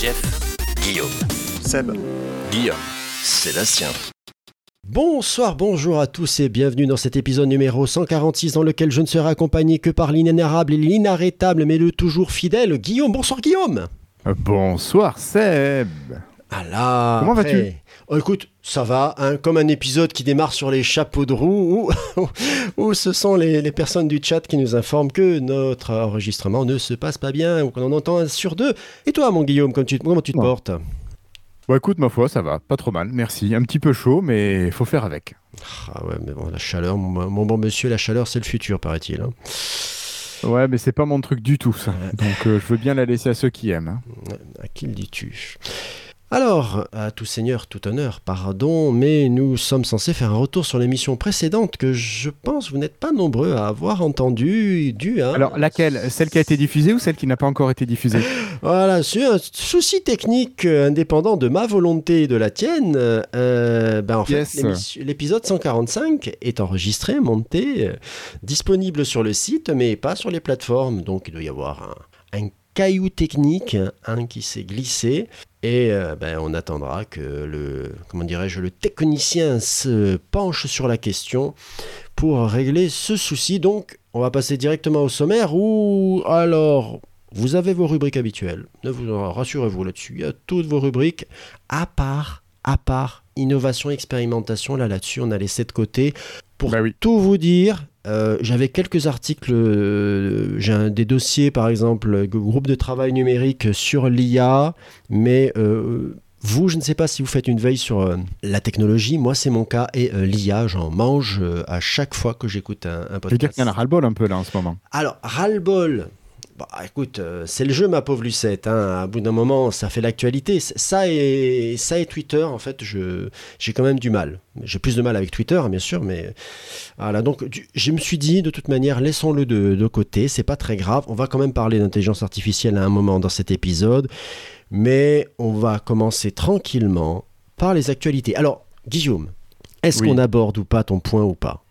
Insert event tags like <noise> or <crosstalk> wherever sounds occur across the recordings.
Jeff, Guillaume. Seb, Guillaume. Sébastien. Bonsoir, bonjour à tous et bienvenue dans cet épisode numéro 146 dans lequel je ne serai accompagné que par l'inénarrable et l'inarrêtable mais le toujours fidèle Guillaume. Bonsoir Guillaume Bonsoir Seb. Ah là Comment vas-tu Oh, Écoute, ça va, hein, comme un épisode qui démarre sur les chapeaux de roue où, <laughs> où ce sont les, les personnes du chat qui nous informent que notre enregistrement ne se passe pas bien ou qu'on en entend un sur deux. Et toi mon Guillaume, comment tu, comment tu te Ouais. portes? Bon écoute ma foi ça va, pas trop mal, merci. Un petit peu chaud mais il faut faire avec. Ah ouais, mais bon, la chaleur, mon, mon bon monsieur, la chaleur c'est le futur paraît-il. hein. Ouais mais c'est pas mon truc du tout ça. Donc euh, je veux bien la laisser à ceux qui aiment. hein. À qui le dis-tu? Alors, à tout seigneur, tout honneur, pardon, mais nous sommes censés faire un retour sur l'émission précédente que je pense vous n'êtes pas nombreux à avoir entendu, dû à... Alors laquelle? Celle qui a été diffusée ou celle qui n'a pas encore été diffusée? <laughs> Voilà, sur un souci technique euh, indépendant de ma volonté et de la tienne, euh, ben en fait, Yes. l'épisode 145 est enregistré, monté, euh, disponible sur le site, mais pas sur les plateformes. Donc il doit y avoir un, un caillou technique hein, qui s'est glissé. Et euh, ben, on attendra que le, comment dirais-je, le technicien se penche sur la question pour régler ce souci. Donc, on va passer directement au sommaire où, alors, vous avez vos rubriques habituelles. Ne vous rassurez-vous là-dessus. Il y a toutes vos rubriques, à part, à part innovation, expérimentation. Là, là-dessus, on a laissé de côté. Pour Bah oui. tout vous dire, euh, j'avais quelques articles, euh, j'ai un- des dossiers par exemple, euh, groupe de travail numérique sur l'IA, mais euh, vous, je ne sais pas si vous faites une veille sur la technologie, moi c'est mon cas, et l'IA, j'en mange à chaque fois que j'écoute un, un Je veux dire podcast. qu'il y en a ras-le-bol un peu là en ce moment. Alors, ras-le-bol. Bah, écoute, euh, c'est le jeu, ma pauvre Lucette. hein. À bout d'un moment, ça fait l'actualité. Ça et, ça et Twitter, en fait, je, j'ai quand même du mal. J'ai plus de mal avec Twitter, bien sûr, mais voilà. Donc, je me suis dit, de toute manière, laissons-le de, de côté. C'est pas très grave. On va quand même parler d'intelligence artificielle à un moment dans cet épisode, mais on va commencer tranquillement par les actualités. Alors, Guillaume, est-ce Oui. qu'on aborde ou pas ton point ou pas?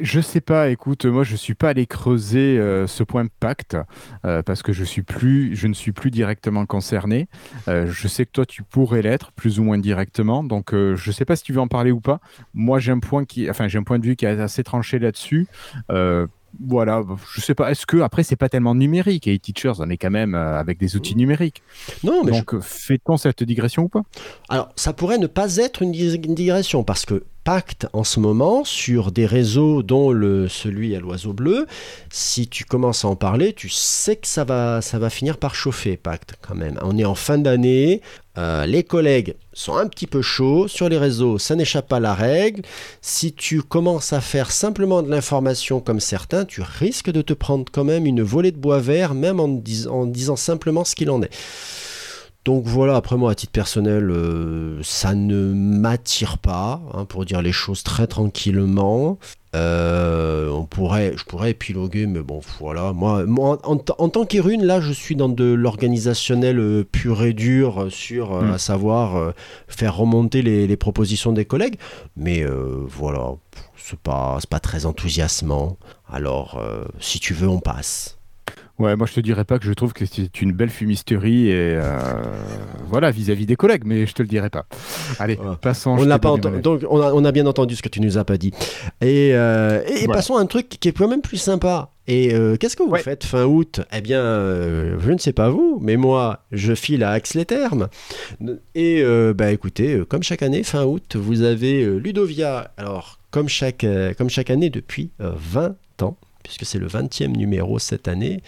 Je sais pas, écoute, moi je suis pas allé creuser euh, ce point pacte euh, parce que je suis plus, je ne suis plus directement concerné. Euh, je sais que toi tu pourrais l'être plus ou moins directement, donc je sais pas si tu veux en parler ou pas. Moi j'ai un point qui, enfin j'ai un point de vue qui est assez tranché là-dessus. Voilà, je sais pas. Est-ce que après c'est pas tellement numérique et teachers on est quand même avec des outils numériques. Non, mais je- Donc euh, fait-on cette digression ou pas? Alors, ça pourrait ne pas être une digression parce que Pacte en ce moment sur des réseaux dont le, celui à l'oiseau bleu, si tu commences à en parler, tu sais que ça va, ça va finir par chauffer Pacte quand même. On est en fin d'année, euh, les collègues sont un petit peu chauds sur les réseaux, ça n'échappe pas à la règle. Si tu commences à faire simplement de l'information comme certains, tu risques de te prendre quand même une volée de bois vert, même en, dis- en disant simplement ce qu'il en est. Donc voilà, après moi, à titre personnel, euh, ça ne m'attire pas, hein, pour dire les choses très tranquillement. Euh, on pourrait, je pourrais épiloguer, mais bon, voilà. Moi, moi, en, tant qu'érune, là, je suis dans de l'organisationnel euh, pur et dur, sur, euh, Mm. à savoir euh, faire remonter les, les propositions des collègues. Mais voilà, c'est pas, pas très enthousiasmant. Alors, si tu veux, on passe. Ouais, moi je te dirais pas que je trouve que c'est une belle fumisterie et euh, voilà vis-à-vis des collègues, mais je te le dirais pas. Allez, Ouais. passons. On n'a pas donc on a, on a bien entendu ce que tu nous as pas dit. Et, euh, et- et Voilà. passons à un truc qui est quand même plus sympa. Et euh, qu'est-ce que vous Ouais. faites fin août? Eh bien, euh, je ne sais pas vous, mais moi, je file à Axe-les-Thermes. Et euh, bah écoutez, comme chaque année, fin août, vous avez Ludovia. Alors, comme chaque, comme chaque année depuis euh, 20 ans, puisque c'est le 20e numéro cette année.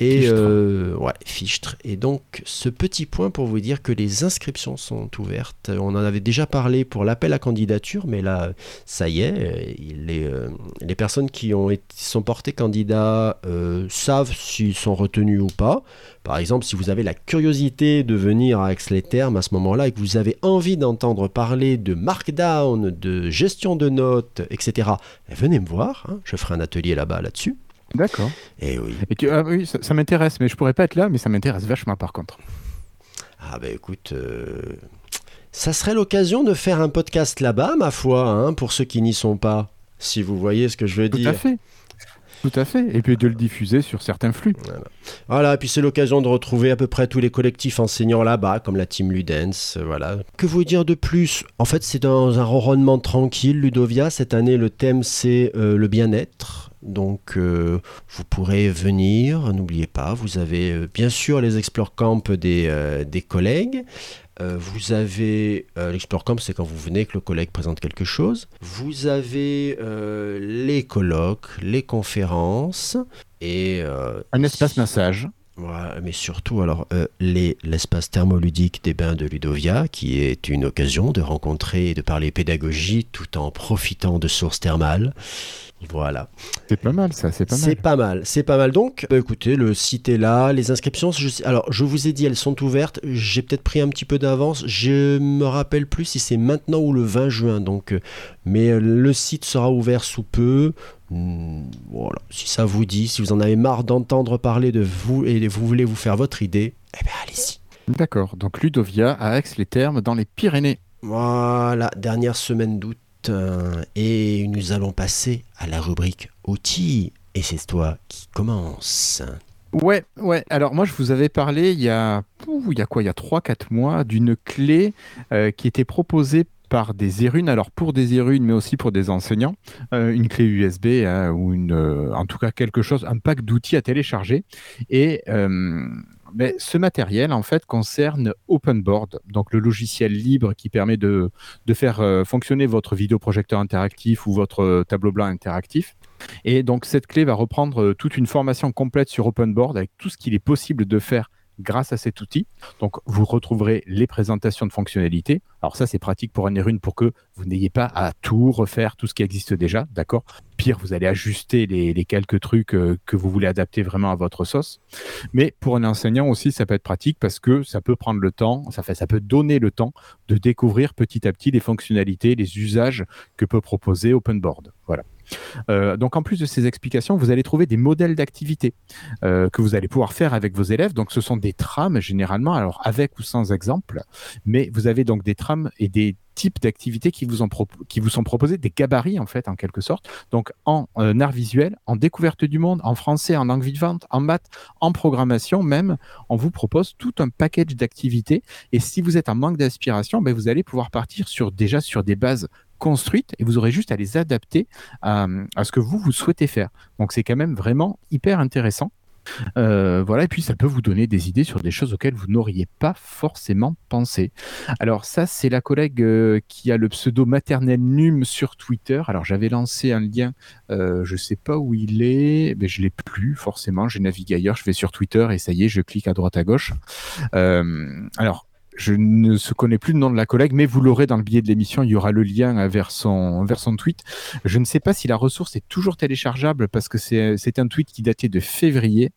Et Fichtre. euh, ouais, Fichtre. Et donc, ce petit point pour vous dire que les inscriptions sont ouvertes. On en avait déjà parlé pour l'appel à candidature, mais là, ça y est, euh, les, euh, les personnes qui ont été, sont portées candidats euh, savent s'ils sont retenus ou pas. Par exemple, si vous avez la curiosité de venir à Aix-les-Thermes à ce moment-là et que vous avez envie d'entendre parler de markdown, de gestion de notes, etc., eh, venez me voir. hein, je ferai un atelier là-bas là-dessus. D'accord. Et oui. Et tu- ah oui, ça, ça m'intéresse, mais je pourrais pas être là, mais ça m'intéresse vachement par contre. Ah bah écoute, euh, ça serait l'occasion de faire un podcast là-bas, ma foi, hein, pour ceux qui n'y sont pas. Si vous voyez ce que je veux Tout dire. à fait. Tout à fait. Et puis de le diffuser sur certains flux. Voilà, puis c'est l'occasion de retrouver à peu près tous les collectifs enseignants là-bas, comme la team Ludens, euh, voilà. Que vous dire de plus? En fait, c'est dans un ronronnement tranquille, Ludovia. Cette année, le thème, c'est euh, le bien-être. Donc, euh, vous pourrez venir, n'oubliez pas, vous avez euh, bien sûr les Explore Camp des, euh, des collègues. Vous avez l'Explore Camp, c'est quand vous venez que le collègue présente quelque chose. Vous avez les colloques, les conférences et Un espace massage. Mais surtout alors euh, les- l'espace thermoludique des bains de Ludovia, qui est une occasion de rencontrer et de parler pédagogie tout en profitant de sources thermales. Voilà. C'est pas mal ça, c'est pas C'est mal. pas mal, c'est pas mal. Donc, bah, écoutez, le site est là, les inscriptions. Je alors, je vous ai dit, elles sont ouvertes. J'ai peut-être pris un petit peu d'avance. Je me rappelle plus si c'est maintenant ou le 20 juin. Donc, euh, mais euh, le site sera ouvert sous peu. Hmm, voilà. Si ça vous dit, si vous en avez marre d'entendre parler de vous et vous voulez vous faire votre idée, eh bien, allez-y. D'accord. Donc Ludovia à Aix-les-Thermes dans les Pyrénées. Voilà, dernière semaine d'août. euh, et nous allons passer à la rubrique outils. Et c'est toi qui commence. Ouais, ouais. Alors moi, je vous avais parlé il y a, ouh, il y a quoi, il y a 3-4 mois, d'une clé euh, qui était proposée par des érunes, alors pour des érunes, mais aussi pour des enseignants, Euh, une clé USB hein, ou une, euh, en tout cas quelque chose, un pack d'outils à télécharger. Et euh, ce matériel, en fait, concerne OpenBoard, donc le logiciel libre qui permet de, de faire fonctionner votre vidéoprojecteur interactif ou votre tableau blanc interactif. Et donc cette clé va reprendre toute une formation complète sur OpenBoard avec tout ce qu'il est possible de faire grâce à cet outil. Donc vous retrouverez les présentations de fonctionnalités. Alors ça c'est pratique pour un Erune pour que vous n'ayez pas à tout refaire, tout ce qui existe déjà, d'accord? Pire, vous allez ajuster les, les quelques trucs euh, que vous voulez adapter vraiment à votre sauce. Mais pour un enseignant aussi, ça peut être pratique parce que ça peut prendre le temps, ça, fait, ça peut donner le temps de découvrir petit à petit les fonctionnalités, les usages que peut proposer OpenBoard. Voilà. Euh, donc en plus de ces explications, vous allez trouver des modèles d'activités euh, que vous allez pouvoir faire avec vos élèves. Donc ce sont des trames généralement, alors avec ou sans exemple, mais vous avez donc des trames et des types d'activités qui vous, sont proposés, des gabarits en fait en quelque sorte. Donc en euh, art visuel, en découverte du monde, en français, en langue vivante, en maths, en programmation même, on vous propose tout un package d'activités. Et si vous êtes en manque d'inspiration, ben, vous allez pouvoir partir déjà sur des bases construites et vous aurez juste à les adapter à, à ce que vous, vous souhaitez faire. Donc c'est quand même vraiment hyper intéressant. Euh, voilà, et puis ça peut vous donner des idées sur des choses auxquelles vous n'auriez pas forcément pensé. Alors ça, c'est la collègue euh, qui a le pseudo maternel num sur Twitter. Alors j'avais lancé un lien, euh, je sais pas où il est, mais je l'ai plus forcément. J'ai navigué ailleurs, je vais sur Twitter et ça y est, je clique à droite à gauche. Euh, alors je ne se connais plus le nom de la collègue, mais vous l'aurez dans le billet de l'émission. Il y aura le lien vers son, tweet. Je ne sais pas si la ressource est toujours téléchargeable parce que c'est un tweet qui datait de février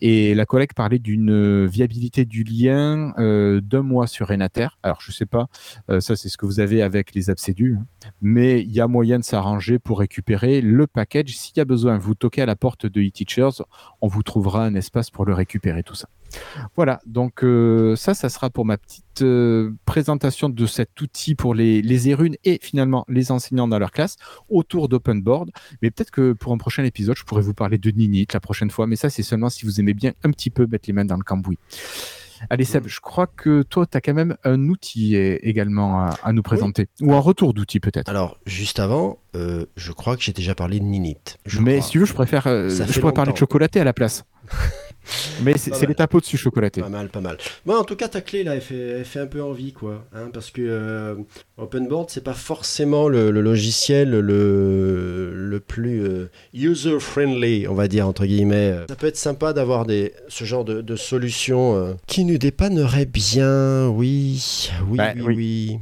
et la collègue parlait d'une viabilité du lien euh, d'un mois sur Renater. Alors je sais pas, euh, ça c'est ce que vous avez avec les absédus, hein. mais il y a moyen de s'arranger pour récupérer le package. S'il y a besoin, vous toquez à la porte de eTeachers, on vous trouvera un espace pour le récupérer tout ça. Voilà, donc euh, ça, ça sera pour ma petite euh, présentation de cet outil pour les, les érunes et finalement les enseignants dans leur classe autour d'OpenBoard. Mais peut-être que pour un prochain épisode, je pourrais vous parler de Ninit la prochaine fois, mais ça, c'est seulement si vous aimez bien un petit peu mettre les mains dans le cambouis. Allez Seb, je crois que toi, tu as quand même un outil eh, également à, à nous présenter, ou un retour d'outil peut-être. Alors, juste avant, euh, je crois que j'ai déjà parlé de Ninit. Mais crois. si tu veux, je préfère, euh, je pourrais parler de chocolaté à la place. <laughs> Mais c'est Pas c'est mal. l'étape au-dessus chocolaté. Pas mal, pas mal. Bon, en tout cas, ta clé, là, elle fait, elle fait un peu envie, quoi. hein, parce que euh, OpenBoard, c'est pas forcément le, le logiciel le, le plus euh, user-friendly, on va dire, entre guillemets. Ça peut être sympa d'avoir ce genre de, de solution euh, qui nous dépannerait bien, oui, oui, Bah, oui, oui. oui.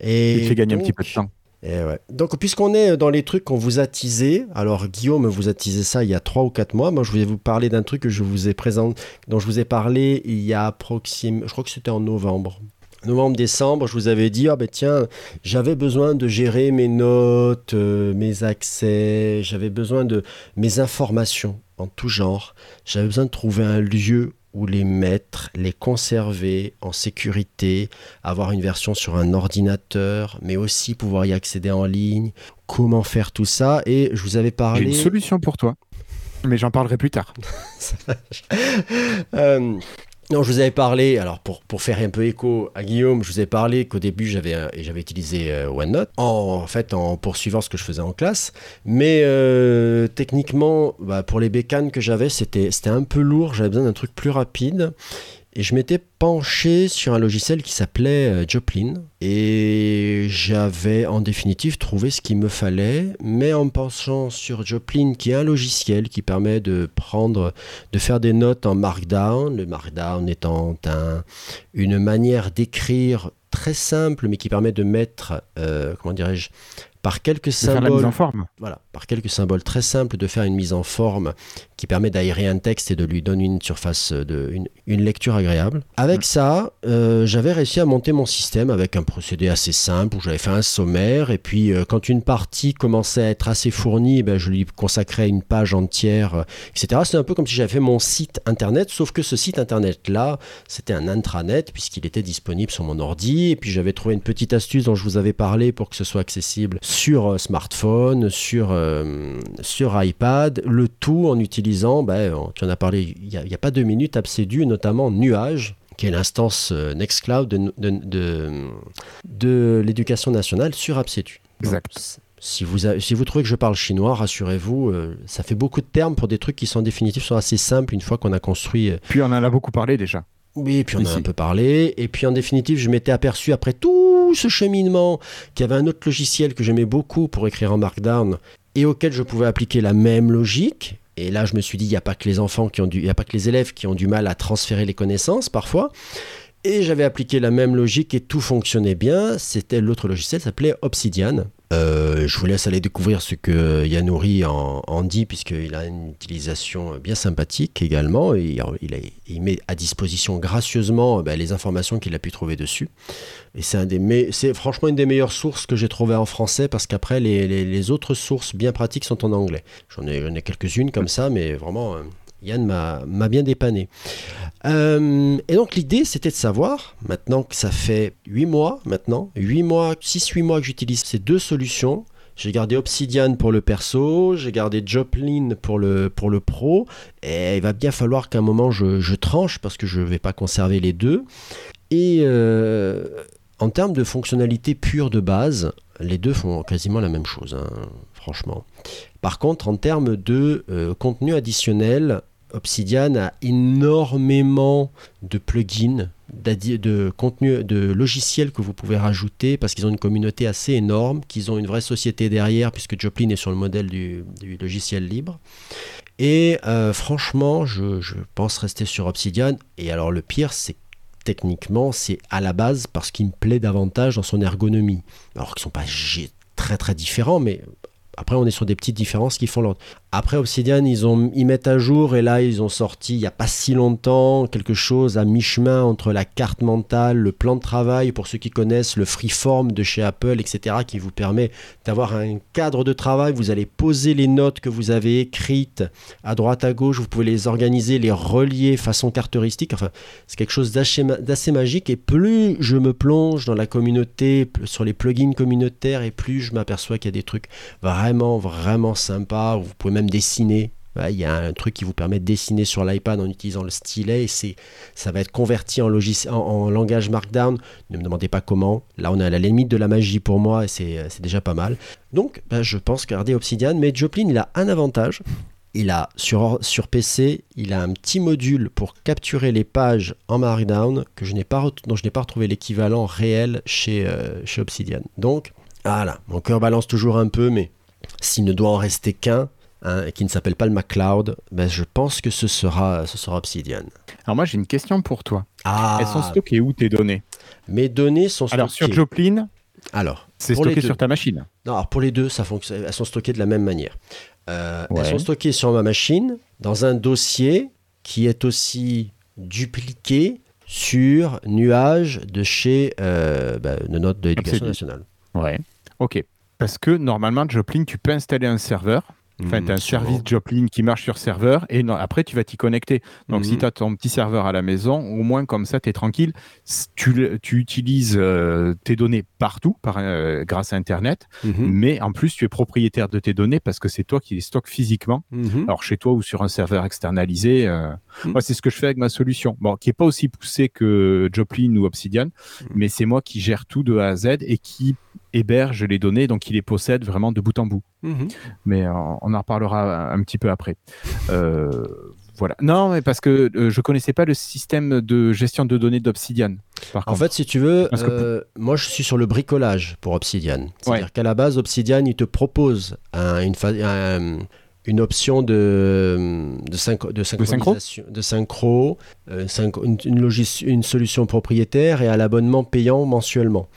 Et Il fait gagner un petit peu de temps. Et ouais. Donc, puisqu'on est dans les trucs qu'on vous a teasé, alors Guillaume vous a teasé ça il y a 3 ou 4 mois. Moi, je voulais vous parler d'un truc que je vous ai présenté, dont je vous ai parlé il y a approximativement, je crois que c'était en novembre. Novembre-décembre, je vous avais dit, ah ben tiens, j'avais besoin de gérer mes notes, euh, mes accès, j'avais besoin de mes informations en tout genre. J'avais besoin de trouver un lieu où les mettre, les conserver en sécurité, avoir une version sur un ordinateur, mais aussi pouvoir y accéder en ligne, comment faire tout ça? Et je vous avais J'ai parlé... une solution pour toi. Mais j'en parlerai plus tard. <laughs> Euh, non, je vous avais parlé, alors pour, pour faire un peu écho à Guillaume, je vous ai parlé qu'au début j'avais euh, j'avais utilisé euh, OneNote en, en fait en poursuivant ce que je faisais en classe. Mais euh, techniquement, bah, pour les bécanes que j'avais, c'était c'était un peu lourd, j'avais besoin d'un truc plus rapide. Et je m'étais penché sur un logiciel qui s'appelait euh, Joplin. Et j'avais en définitive trouvé ce qu'il me fallait. Mais en penchant sur Joplin, qui est un logiciel qui permet de prendre, de faire des notes en Markdown. Le Markdown étant un- une manière d'écrire très simple, mais qui permet de mettre, euh, comment dirais-je, par quelques symboles en forme. voilà, par quelques symboles très simples, de faire une mise en forme qui permet d'aérer un texte et de lui donner une surface, de, une, une lecture agréable. Avec ça, euh, j'avais réussi à monter mon système avec un procédé assez simple où j'avais fait un sommaire et puis euh, quand une partie commençait à être assez fournie, eh ben, je lui consacrais une page entière, euh, etc. C'est un peu comme si j'avais fait mon site internet, sauf que ce site internet-là, c'était un intranet puisqu'il était disponible sur mon ordi et puis j'avais trouvé une petite astuce dont je vous avais parlé pour que ce soit accessible sur euh, smartphone, sur, euh, sur iPad, le tout en utilisant, ben, on- tu en as parlé il n'y a, il y a pas deux minutes, Absedu, notamment Nuage qui est l'instance euh, Nextcloud de, de, de, de l'éducation nationale sur Absedu. Exact. si vous, avez- si vous trouvez que je parle chinois, rassurez-vous, euh, ça fait beaucoup de termes pour des trucs qui sont en définitive sont assez simples une fois qu'on a construit euh, Puis on en a beaucoup parlé déjà. Oui, puis on a un peu parlé. Et puis en définitive, je m'étais aperçu après tout ce cheminement qu'il y avait un autre logiciel que j'aimais beaucoup pour écrire en Markdown et auquel je pouvais appliquer la même logique. Et là, je me suis dit, il n'y a pas que les enfants qui ont du, il y a pas que les élèves qui ont du mal à transférer les connaissances parfois. Et j'avais appliqué la même logique et tout fonctionnait bien. C'était l'autre logiciel, s'appelait Obsidian. Euh, je vous laisse aller découvrir ce que Yanouri en, en dit, puisqu'il a une utilisation bien sympathique également. Il, a- met à disposition gracieusement ben, les informations qu'il a pu trouver dessus. Et c'est un des c'est franchement une des meilleures sources que j'ai trouvées en français, parce qu'après, les, autres sources bien pratiques sont en anglais. J'en ai, ai quelques-unes comme ça, mais vraiment, euh, Yann m'a bien dépanné. Euh, et donc l'idée c'était de savoir, maintenant que ça fait 8 mois maintenant, 8 mois, 6-8 mois que j'utilise ces deux solutions, j'ai gardé Obsidian pour le perso, j'ai gardé Joplin pour le, pro, et il va bien falloir qu'à un moment je, je tranche parce que je ne vais pas conserver les deux. Et euh, en termes de fonctionnalité pure de base, les deux font quasiment la même chose, hein, franchement. Par contre, en termes de euh, contenu additionnel, Obsidian a énormément de plugins, de de logiciels que vous pouvez rajouter parce qu'ils ont une communauté assez énorme, qu'ils ont une vraie société derrière puisque Joplin est sur le modèle du, logiciel libre. Et euh, franchement, je, pense rester sur Obsidian. Et alors le pire, c'est que techniquement, c'est à la base parce qu'il me plaît davantage dans son ergonomie. Alors qu'ils sont pas très très différents, mais après on est sur des petites différences qui font l'ordre. Après Obsidian, ils, ont, mettent à jour et là ils ont sorti il n'y a pas si longtemps quelque chose à mi-chemin entre la carte mentale, le plan de travail, pour ceux qui connaissent le freeform de chez Apple, etc., qui vous permet d'avoir un cadre de travail. Vous allez poser les notes que vous avez écrites à droite, à gauche, vous pouvez les organiser, les relier façon caractéristique. Enfin, c'est quelque chose d'assez ma- d'assez magique. Et plus je me plonge dans la communauté, sur les plugins communautaires, et plus je m'aperçois qu'il y a des trucs vraiment, vraiment sympas. Vous pouvez même dessiner. Il y a un truc qui vous permet de dessiner sur l'iPad en utilisant le stylet et c'est, ça va être converti en, en, langage Markdown. Ne me demandez pas comment. Là, on est à la limite de la magie pour moi et c'est, déjà pas mal. Donc, ben, je pense garder Obsidian. Mais Joplin, il a un avantage. il a sur, PC, il a un petit module pour capturer les pages en Markdown que je n'ai pas, dont je n'ai pas retrouvé l'équivalent réel chez, euh, chez Obsidian. Donc, voilà, mon cœur balance toujours un peu, mais s'il ne doit en rester qu'un, hein, et qui ne s'appelle pas le MacLeod, ben je pense que ce sera, ce sera Obsidian. Alors moi, j'ai une question pour toi. Ah, Elles sont stockées où tes données? Mes données sont Alors sur stockées. Joplin, Alors, c'est stocké sur ta machine. Non, alors pour les deux, ça fonctionne. Elles sont stockées de la même manière. Euh, Ouais. Elles sont stockées sur ma machine dans un dossier qui est aussi dupliqué sur nuage de chez euh, bah, de notre de l'éducation nationale. Ouais. Ok. Parce que normalement, Joplin, tu peux installer un serveur. Enfin, tu as un Mm, service. Joplin qui marche sur serveur et non- après, tu vas t'y connecter. Donc, si Mhm. tu as ton petit serveur à la maison, au moins comme ça, tu es tranquille. Tu, utilises euh, tes données partout par, euh, grâce à Internet, Mhm. mais en plus, tu es propriétaire de tes données parce que c'est toi qui les stocke physiquement. Mhm. Alors, chez toi ou sur un serveur externalisé. euh, Mhm. Moi, c'est ce que je fais avec ma solution. Bon, qui n'est pas aussi poussé que Joplin ou Obsidian, mais c'est moi qui gère tout de A à Z et qui héberge les données, donc qui les possède vraiment de bout en bout. Mhm. Mais euh, on en reparlera un petit peu après. Euh, voilà. Non, mais parce que euh, je connaissais pas le système de gestion de données d'Obsidian. En contre. fait, si tu veux, que- euh, moi je suis sur le bricolage pour Obsidian. C'est-à-dire qu'à la base, Obsidian, il te propose un- une, un- une option de, de, synch- de synchronisation, de synchro, euh, synch- une, une solution propriétaire et à l'abonnement payant mensuellement.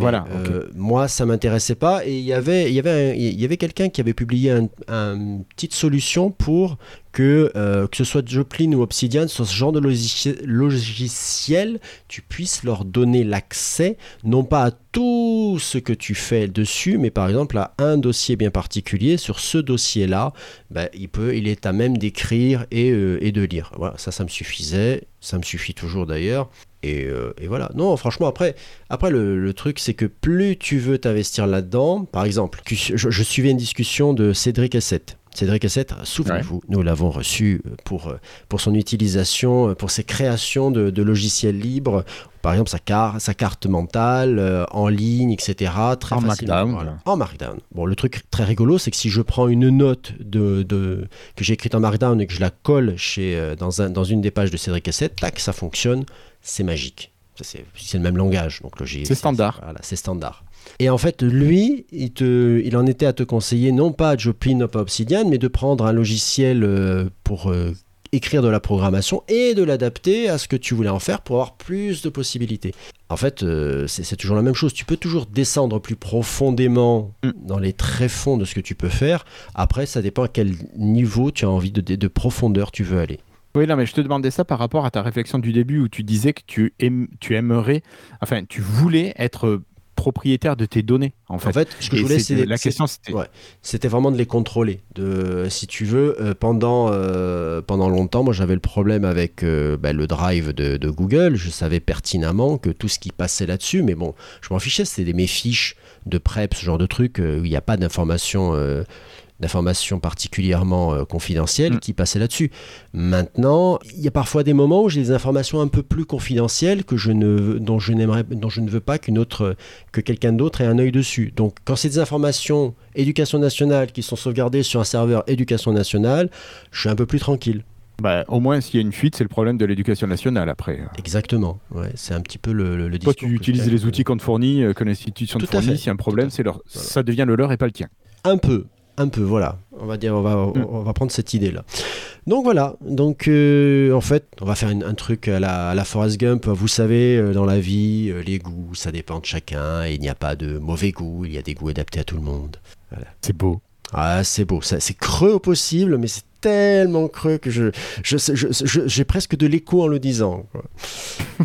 Voilà, euh, Moi, ça m'intéressait pas. Et il y avait, il y avait, un- il y avait quelqu'un qui avait publié un- un- une petite solution pour que, euh, que ce soit Joplin ou Obsidian, sur ce genre de logici- logiciel, tu puisses leur donner l'accès, non pas à tout ce que tu fais dessus, mais par exemple à un dossier bien particulier. Sur ce dossier-là, ben, il, est à même d'écrire et, euh, et de lire. Voilà, ça, ça me suffisait. Ça me suffit toujours d'ailleurs. Et, euh, voilà. Non, franchement, après, après le, truc, c'est que plus tu veux t'investir là-dedans, par exemple, je suivais une discussion de Cédric Essette. Cédric Essette, souvenez-vous, nous l'avons reçu pour, euh, pour son utilisation, euh, pour ses créations de, de logiciels libres, par exemple sa, car- sa carte mentale, euh, en ligne, etc. Très En. Markdown. Voilà. En Markdown. Bon, le truc très rigolo, c'est que si je prends une note de, de- que j'ai écrite en Markdown et que je la colle chez, euh, dans, un, dans une des pages de Cédric Essette, tac, ça fonctionne, c'est magique. C'est le même langage, donc C'est standard. Voilà, c'est standard. Et en fait, lui, il, te, il en était à te conseiller, non pas Joplin, non pas Obsidian, mais de prendre un logiciel euh, pour euh, écrire de la programmation et de l'adapter à ce que tu voulais en faire pour avoir plus de possibilités. En fait, euh, c'est toujours la même chose. Tu peux toujours descendre plus profondément Mm. dans les tréfonds de ce que tu peux faire. Après, ça dépend à quel niveau tu as envie de, de- de profondeur tu veux aller. Oui, non, mais je te demandais ça par rapport à ta réflexion du début où tu disais que tu, aim- tu aimerais, enfin, tu voulais être propriétaire de tes données, en fait. En fait, ce que Et je voulais, c'est- la question, c'était ouais. vraiment de les contrôler. De, si tu veux, euh, pendant, euh, pendant longtemps, moi j'avais le problème avec euh, bah, le drive de, de Google. Je savais pertinemment que tout ce qui passait là-dessus, mais bon, je m'en fichais, c'était mes fiches de prep, ce genre de truc, où il n'y a pas d'informations. D'informations particulièrement euh, confidentielles Mm. qui passaient là-dessus. Maintenant, il y a parfois des moments où j'ai des informations un peu plus confidentielles que je ne, dont, je n'aimerais, dont je ne veux pas qu'une autre, que quelqu'un d'autre ait un œil dessus. Donc, quand c'est des informations éducation nationale qui sont sauvegardées sur un serveur éducation nationale, je suis un peu plus tranquille. Bah, au moins, s'il y a une fuite, c'est le problème de l'éducation nationale après. Exactement. Ouais, c'est un petit peu le, le, le Toi, tu utilises les outils qu'on te fournit, euh, que l'institution te fournit. S'il y a un problème, c'est leur... Voilà. ça devient le leur et pas le tien. Un peu, un peu, voilà. On va dire, on va, Mm. on va prendre cette idée-là. Donc voilà. Donc euh, en fait, on va faire une- un truc à la, à la Forrest Gump. Vous savez, euh, dans la vie, euh, les goûts, ça dépend de chacun. Et il n'y a pas de mauvais goût. Il y a des goûts adaptés à tout le monde. C'est beau. Ah, c'est beau. C'est creux au possible, mais c'est tellement creux que je, je, je- je- j'ai presque de l'écho en le disant. quoi.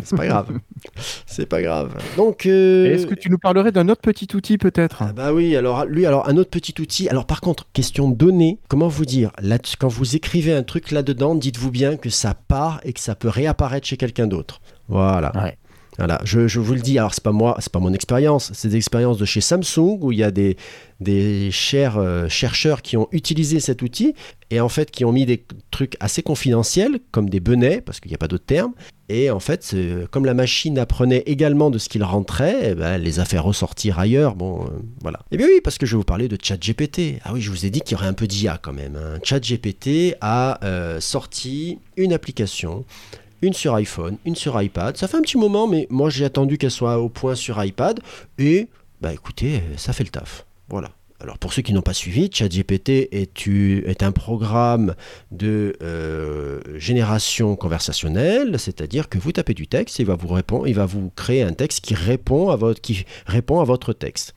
C'est pas grave. <laughs> c'est pas grave. Donc. euh, Et Est-ce que tu nous parlerais d'un autre petit outil peut-être? Ah bah oui, alors lui, alors un autre petit outil. Alors par contre, question donnée, comment vous dire? Là, Quand vous écrivez un truc là-dedans, dites-vous bien que ça part et que ça peut réapparaître chez quelqu'un d'autre. Voilà. Ouais. Voilà, je, vous le dis, alors c'est pas moi, c'est pas mon expérience, c'est des expériences de chez Samsung où il y a des, des chers euh, chercheurs qui ont utilisé cet outil et en fait qui ont mis des trucs assez confidentiels comme des benets, parce qu'il n'y a pas d'autre terme, Et en fait, c'est- comme la machine apprenait également de ce qu'il rentrait, eh ben, elle les a fait ressortir ailleurs. Bon, euh, voilà. Eh bien oui, parce que je vais vous parler de ChatGPT. Ah oui, je vous ai dit qu'il y aurait un peu d'IA quand même. hein. ChatGPT a euh, sorti une application une sur iPhone, une sur iPad. Ça fait un petit moment, mais moi j'ai attendu qu'elle soit au point sur iPad. Et bah écoutez, ça fait le taf. Voilà. Alors pour ceux qui n'ont pas suivi, ChatGPT est, un programme de euh, génération conversationnelle, c'est-à-dire que vous tapez du texte, et il va vous répondre, il va vous créer un texte qui répond à votre, texte.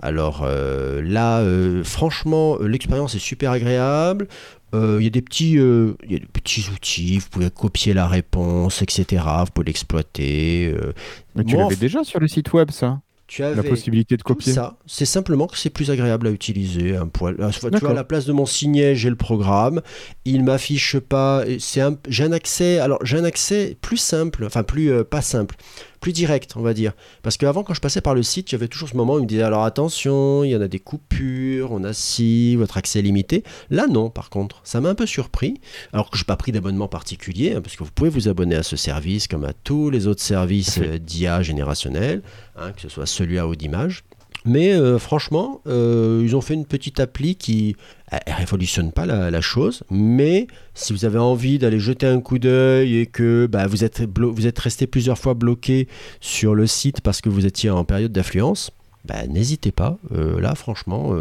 Alors euh, là, euh, franchement, l'expérience est super agréable. Euh, Il y a des petits, euh, y a des petits outils. Vous pouvez copier la réponse, etc. Vous pouvez l'exploiter. euh. Mais tu l'avais f- déjà sur le site web, ça? Tu La avais possibilité de copier? ça. C'est simplement que c'est plus agréable à utiliser. Un poil. Ah, Tu vois, à la place de mon signet, j'ai le programme. Il m'affiche pas. C'est un, j'ai un accès. Alors j'ai un accès plus simple, enfin plus euh, pas simple, plus direct, on va dire. Parce qu'avant, quand je passais par le site, j'avais toujours ce moment où il me disait alors attention, il y en a des coupures, on a si, votre accès est limité. Là, non, par contre, ça m'a un peu surpris. Alors que je n'ai pas pris d'abonnement particulier, hein, parce que vous pouvez vous abonner à ce service comme à tous les autres services euh, d'IA générationnel, hein, que ce soit celui à haut d'image. Mais euh, franchement, euh, ils ont fait une petite appli qui elle révolutionne pas la, chose, mais si vous avez envie d'aller jeter un coup d'œil et que bah, vous, êtes resté plusieurs fois bloqué sur le site parce que vous étiez en période d'affluence, bah, n'hésitez pas. Euh, là, franchement,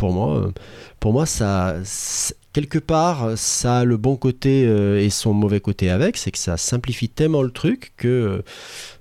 pour moi, euh, pour moi ça, quelque part, ça a le bon côté euh, et son mauvais côté avec, c'est que ça simplifie tellement le truc que euh,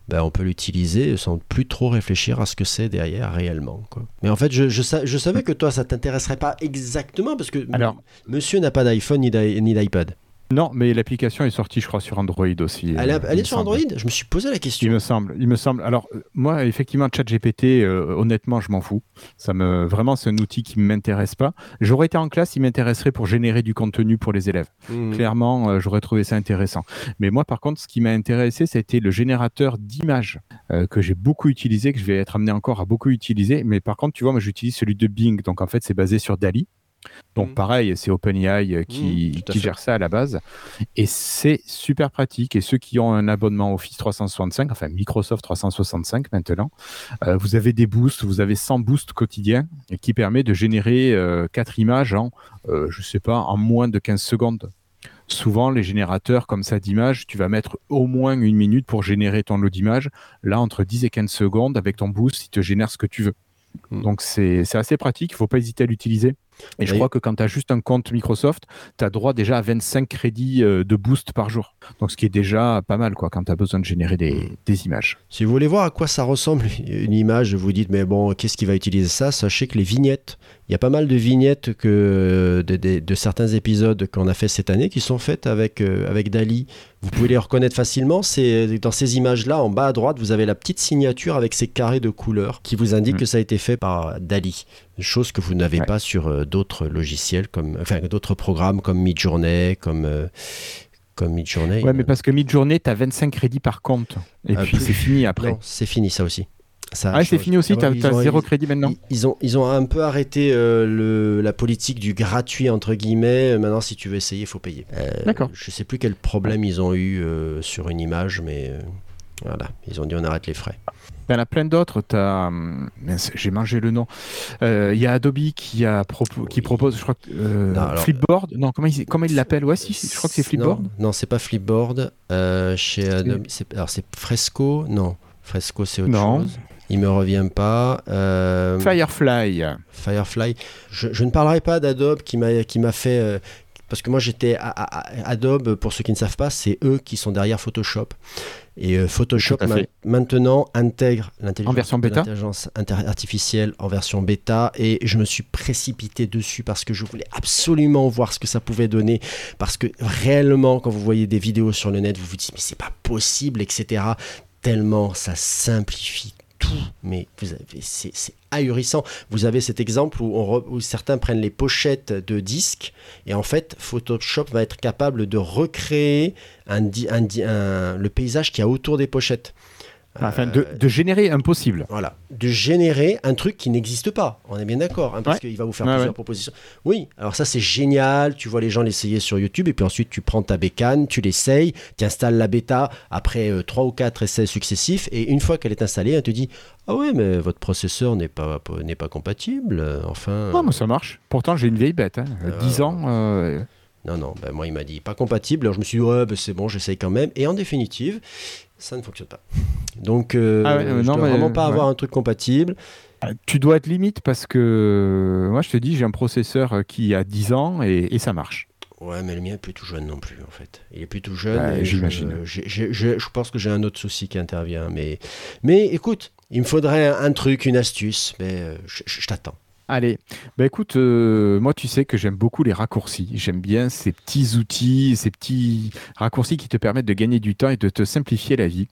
bah, on peut l'utiliser sans plus trop réfléchir à ce que c'est derrière réellement. Quoi. Mais en fait, je, je, sa- je savais que toi, ça t'intéresserait pas exactement parce que Alors- monsieur n'a pas d'iPhone ni d'i- ni d'iPad. Non, mais l'application est sortie, je crois, sur Android aussi. Elle, est- euh, elle il est sur semble. Android? Je me suis posé la Il question. me semble, il me semble. Alors euh, moi, effectivement, ChatGPT, euh, honnêtement, je m'en fous. Ça me, vraiment, c'est un outil qui ne m'intéresse pas. J'aurais été en classe, il m'intéresserait pour générer du contenu pour les élèves. Mhm. Clairement, euh, j'aurais trouvé ça intéressant. Mais moi, par contre, ce qui m'a intéressé, c'était le générateur d'images euh, que j'ai beaucoup utilisé, que je vais être amené encore à beaucoup utiliser. Mais par contre, tu vois, moi, j'utilise celui de Bing. Donc, en fait, c'est basé sur Dali. Donc, Mhm. pareil, c'est OpenAI euh, qui, fait. gère ça à la base. Et c'est super pratique. Et ceux qui ont un abonnement Office 365, enfin Microsoft 365 maintenant, euh, vous avez des boosts, vous avez 100 boosts quotidiens qui permet de générer euh, quatre images en, euh, je sais pas, en moins de 15 secondes. Souvent, les générateurs comme ça d'images, tu vas mettre au moins une minute pour générer ton lot d'images. Là, entre 10 et 15 secondes, avec ton boost, il te génère ce que tu veux. Mm. Donc, c'est assez pratique, il ne faut pas hésiter à l'utiliser. Et je crois que quand tu as juste un compte Microsoft, tu as droit déjà à 25 crédits euh, de boost par jour. Donc, ce qui est déjà pas mal quoi, quand tu as besoin de générer des, des images. Si vous voulez voir à quoi ça ressemble <laughs> une image, vous dites mais bon, qu'est-ce qui va utiliser ça? Sachez que les vignettes, il y a pas mal de vignettes que de, de- de certains épisodes qu'on a fait cette année qui sont faites avec euh, avec Dali. Vous pouvez les reconnaître facilement. C'est dans ces images-là, en bas à droite, vous avez la petite signature avec ces carrés de couleurs qui vous indique Mm. que ça a été fait par Dali. Chose que vous n'avez Ouais. pas sur euh, d'autres logiciels comme, enfin d'autres programmes comme Midjourney, comme euh, comme Midjourney. Ouais, mais parce que Midjourney, tu as 25 crédits par compte. Et Ah, puis, c'est fini après. C'est fini ça aussi. Ça Ah, c'est fini aussi, tu as, ont- zéro ils- crédit maintenant. Ils, ont, ils ont un peu arrêté euh, le, la politique du gratuit, entre guillemets. Maintenant, si tu veux essayer, il faut payer. Euh, D'accord. Je sais plus quel problème ils ont eu euh, sur une image, mais euh, voilà. Ils ont dit on arrête les frais. Il y en a plein d'autres. T'as, hum, J'ai mangé le nom. Euh, Il y a Adobe qui, a propo- qui propose, je crois, euh, Non, alors- Flipboard. Non, comment il, comment l'appelle? Ouais, si, je crois que c'est Flipboard. Non, non c'est pas Flipboard. Euh, chez Adobe, c'est- alors c'est Fresco Non. Fresco, c'est autre Non. chose. Il me revient pas. Euh, Firefly. Firefly. Je, je ne parlerai pas d'Adobe qui m'a qui m'a fait euh, parce que moi j'étais Adobe pour ceux qui ne savent pas, c'est eux qui sont derrière Photoshop. Et euh, Photoshop maintenant intègre l'intelligence artificielle en version bêta. Et je me suis précipité dessus parce que je voulais absolument voir ce que ça pouvait donner. Parce que réellement quand vous voyez des vidéos sur le net, vous vous dites mais c'est pas possible etc. Tellement ça simplifie tout, mais vous avez, c'est, ahurissant. Vous avez cet exemple où, certains prennent les pochettes de disques et en fait Photoshop va être capable de recréer le paysage qui a autour des pochettes. Enfin, de, de générer un possible. Voilà, de générer un truc qui n'existe pas. On est bien d'accord, hein, parce Ouais. qu'il va vous faire plusieurs ouais. propositions. Oui, alors ça c'est génial. Tu vois les gens l'essayer sur YouTube et puis ensuite tu prends ta bécane, tu l'essayes, tu installes la bêta après euh, trois ou quatre essais successifs et une fois qu'elle est installée, elle te dit ah ouais mais votre processeur n'est pas n'est pas compatible. euh, Enfin. Non, mais ça marche. Pourtant, j'ai une vieille bête. Hein. Euh, 10 ans. euh, Non, non, ben moi il m'a dit pas compatible. Alors je me suis dit, ouais, ben, c'est bon, j'essaye quand même. Et en définitive, ça ne fonctionne pas. Donc, euh, Ah ouais, euh, je non, dois mais, vraiment pas ouais. avoir un truc compatible. Tu dois être limite parce que moi, je te dis, j'ai un processeur qui a 10 ans et, et ça marche. Ouais, mais le mien est plus tout jeune non plus, en fait. Il est plus tout jeune. Ouais, et je- j'imagine. j'ai- Je pense que j'ai un autre souci qui intervient. Mais, mais écoute, il me faudrait un, un truc, une astuce. Mais euh, je, je- je t'attends. Allez, bah écoute, euh, moi tu sais que j'aime beaucoup les raccourcis. J'aime bien ces petits outils, ces petits raccourcis qui te permettent de gagner du temps et de te simplifier la vie.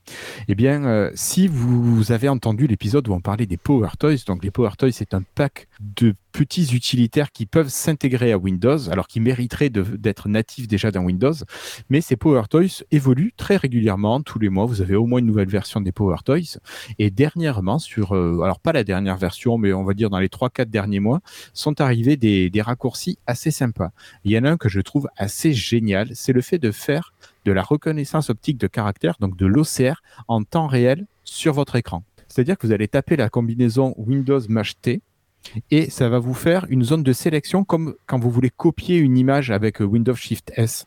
Eh bien, euh, si vous avez entendu l'épisode où on parlait des Power Toys, donc les Power Toys c'est un pack de petits utilitaires qui peuvent s'intégrer à Windows, alors qui mériteraient d'être natifs déjà dans Windows, mais ces Power Toys évoluent très régulièrement, tous les mois, vous avez au moins une nouvelle version des Power Toys. Et dernièrement, sur, euh, alors pas la dernière version, mais on va dire dans les 3-4 derniers mois, sont arrivés des, des raccourcis assez sympas. Il y en a un que je trouve assez génial, c'est le fait de faire de la reconnaissance optique de caractère, donc de l'OCR, en temps réel sur votre écran. C'est-à-dire que vous allez taper la combinaison Windows Mach T et ça va vous faire une zone de sélection comme quand vous voulez copier une image avec euh, Windows Shift S.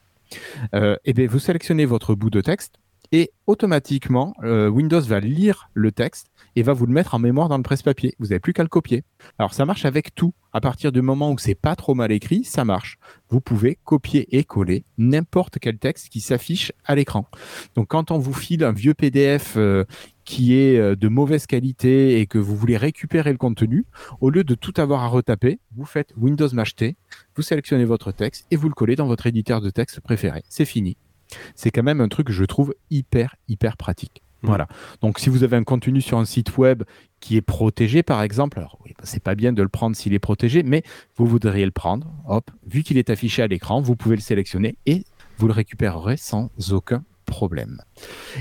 Euh, et bien, vous sélectionnez votre bout de texte et automatiquement, euh, Windows va lire le texte et va vous le mettre en mémoire dans le presse-papier. Vous n'avez plus qu'à le copier. Alors ça marche avec tout. À partir du moment où c'est pas trop mal écrit, ça marche. Vous pouvez copier et coller n'importe quel texte qui s'affiche à l'écran. Donc quand on vous file un vieux PDF qui est euh, de mauvaise qualité et que vous voulez récupérer le contenu, au lieu de tout avoir à retaper, vous faites Windows Mach T, vous sélectionnez votre texte et vous le collez dans votre éditeur de texte préféré. C'est fini. C'est quand même un truc que je trouve hyper, hyper pratique. Voilà. Donc, si vous avez un contenu sur un site web qui est protégé, par exemple, alors oui, bah, c'est pas bien de le prendre s'il est protégé, mais vous voudriez le prendre. Hop, vu qu'il est affiché à l'écran, vous pouvez le sélectionner et vous le récupérerez sans aucun problème.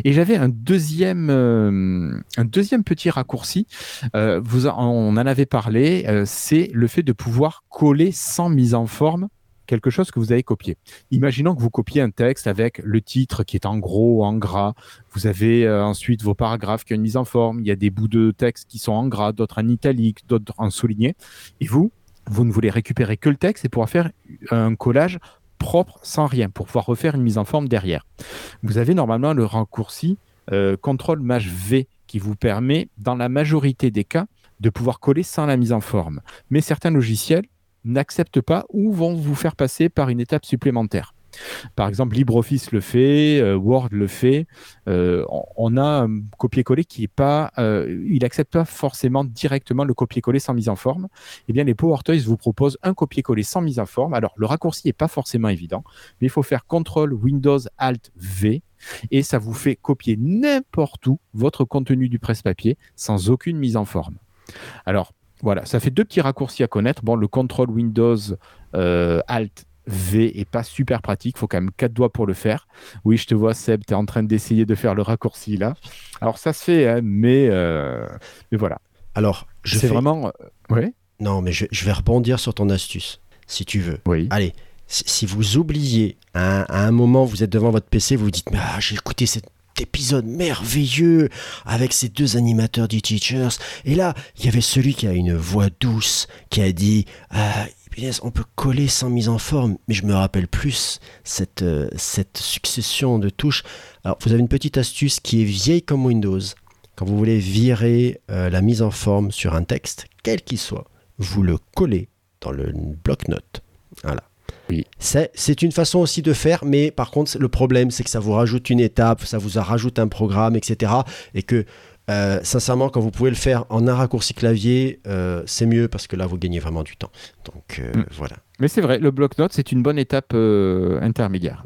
Et j'avais un deuxième, euh, un deuxième petit raccourci. Euh, on en avait parlé. euh, c'est le fait de pouvoir coller sans mise en forme quelque chose que vous avez copié. Imaginons que vous copiez un texte avec le titre qui est en gros, en gras. Vous avez ensuite vos paragraphes qui ont une mise en forme. Il y a des bouts de texte qui sont en gras, d'autres en italique, d'autres en souligné. Et vous, vous ne voulez récupérer que le texte et pouvoir faire un collage propre sans rien pour pouvoir refaire une mise en forme derrière. Vous avez normalement le raccourci euh, CTRL Maj V qui vous permet, dans la majorité des cas, de pouvoir coller sans la mise en forme. Mais certains logiciels n'acceptent pas ou vont vous faire passer par une étape supplémentaire. Par exemple, LibreOffice le fait, euh, Word le fait. Euh, on, a un copier-coller qui est pas, euh, il accepte pas forcément directement le copier-coller sans mise en forme. Eh bien, les PowerToys vous proposent un copier-coller sans mise en forme. Alors, le raccourci est pas forcément évident, mais il faut faire CTRL Windows Alt V et ça vous fait copier n'importe où votre contenu du presse-papier sans aucune mise en forme. Alors, voilà, ça fait deux petits raccourcis à connaître. Bon, le contrôle Windows Alt V est pas super pratique, faut quand même quatre doigts pour le faire. Oui, je te vois, Seb, tu es en train d'essayer de faire le raccourci là. Alors, ça se fait, hein, mais, euh, mais voilà. Alors, je C'est fais... vraiment. euh, Ouais, Non, mais je, je vais rebondir sur ton astuce, si tu veux. oui. Allez, si, si vous oubliez, à, un- à un moment, vous êtes devant votre PC, vous vous dites, ah, j'ai écouté cet épisode merveilleux avec ces deux animateurs du Teachers. Et là, il y avait celui qui a une voix douce, qui a dit, ah, punaise, on peut coller sans mise en forme, mais je me rappelle plus cette, euh, cette succession de touches. Alors, vous avez une petite astuce qui est vieille comme Windows. Quand vous voulez virer euh, la mise en forme sur un texte, quel qu'il soit, vous le collez dans le bloc-notes. Voilà. Oui. C'est c'est une façon aussi de faire, mais par contre, le problème, c'est que ça vous rajoute une étape, ça vous rajoute un programme, etc. Et que, euh, sincèrement, quand vous pouvez le faire en un raccourci clavier, euh, c'est mieux parce que là, vous gagnez vraiment du temps. Donc, euh, Mm. voilà. Mais c'est vrai, le bloc-notes, c'est une bonne étape intermédiaire.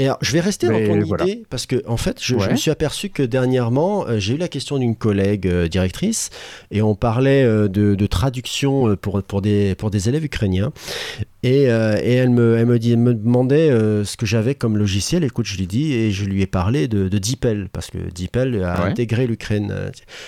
Et alors, je vais rester Mais dans ton voilà. idée parce que, en fait, je, me suis aperçu que dernièrement, euh, j'ai eu la question d'une collègue euh, directrice et on parlait euh, de, de traduction pour, pour, des, pour des élèves ukrainiens. Et, euh, et elle, me, elle, me dit, me demandait euh, ce que j'avais comme logiciel. Écoute, je lui dis et je lui ai parlé de, de DeepL parce que DeepL a Ouais. intégré l'Ukraine.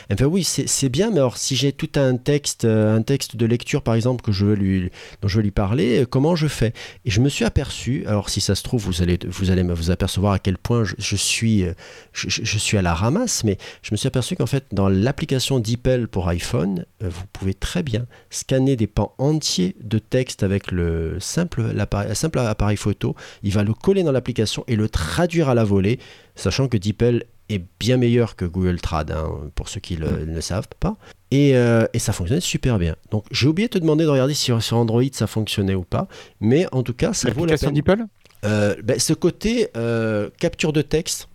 Elle me fait oui, c'est bien, mais alors si j'ai tout un texte, euh, un texte de lecture par exemple que je veux lui, dont je veux lui parler, comment je fais? Et je me suis aperçu. Alors si ça se trouve, vous allez, vous allez vous apercevoir à quel point je, je suis, je, suis à la ramasse, mais je me suis aperçu qu'en fait dans l'application DeepL pour iPhone, vous pouvez très bien scanner des pans entiers de texte avec le simple, l'appareil- simple appareil photo. Il va le coller dans l'application et le traduire à la volée, sachant que DeepL est bien meilleur que Google Trad, hein, pour ceux qui le- ne savent pas. Et, euh, et ça fonctionnait super bien. Donc j'ai oublié de te demander de regarder si sur Android ça fonctionnait ou pas, mais en tout cas ça vaut la peine. DeepL? Euh, ben, ce côté euh, capture de texte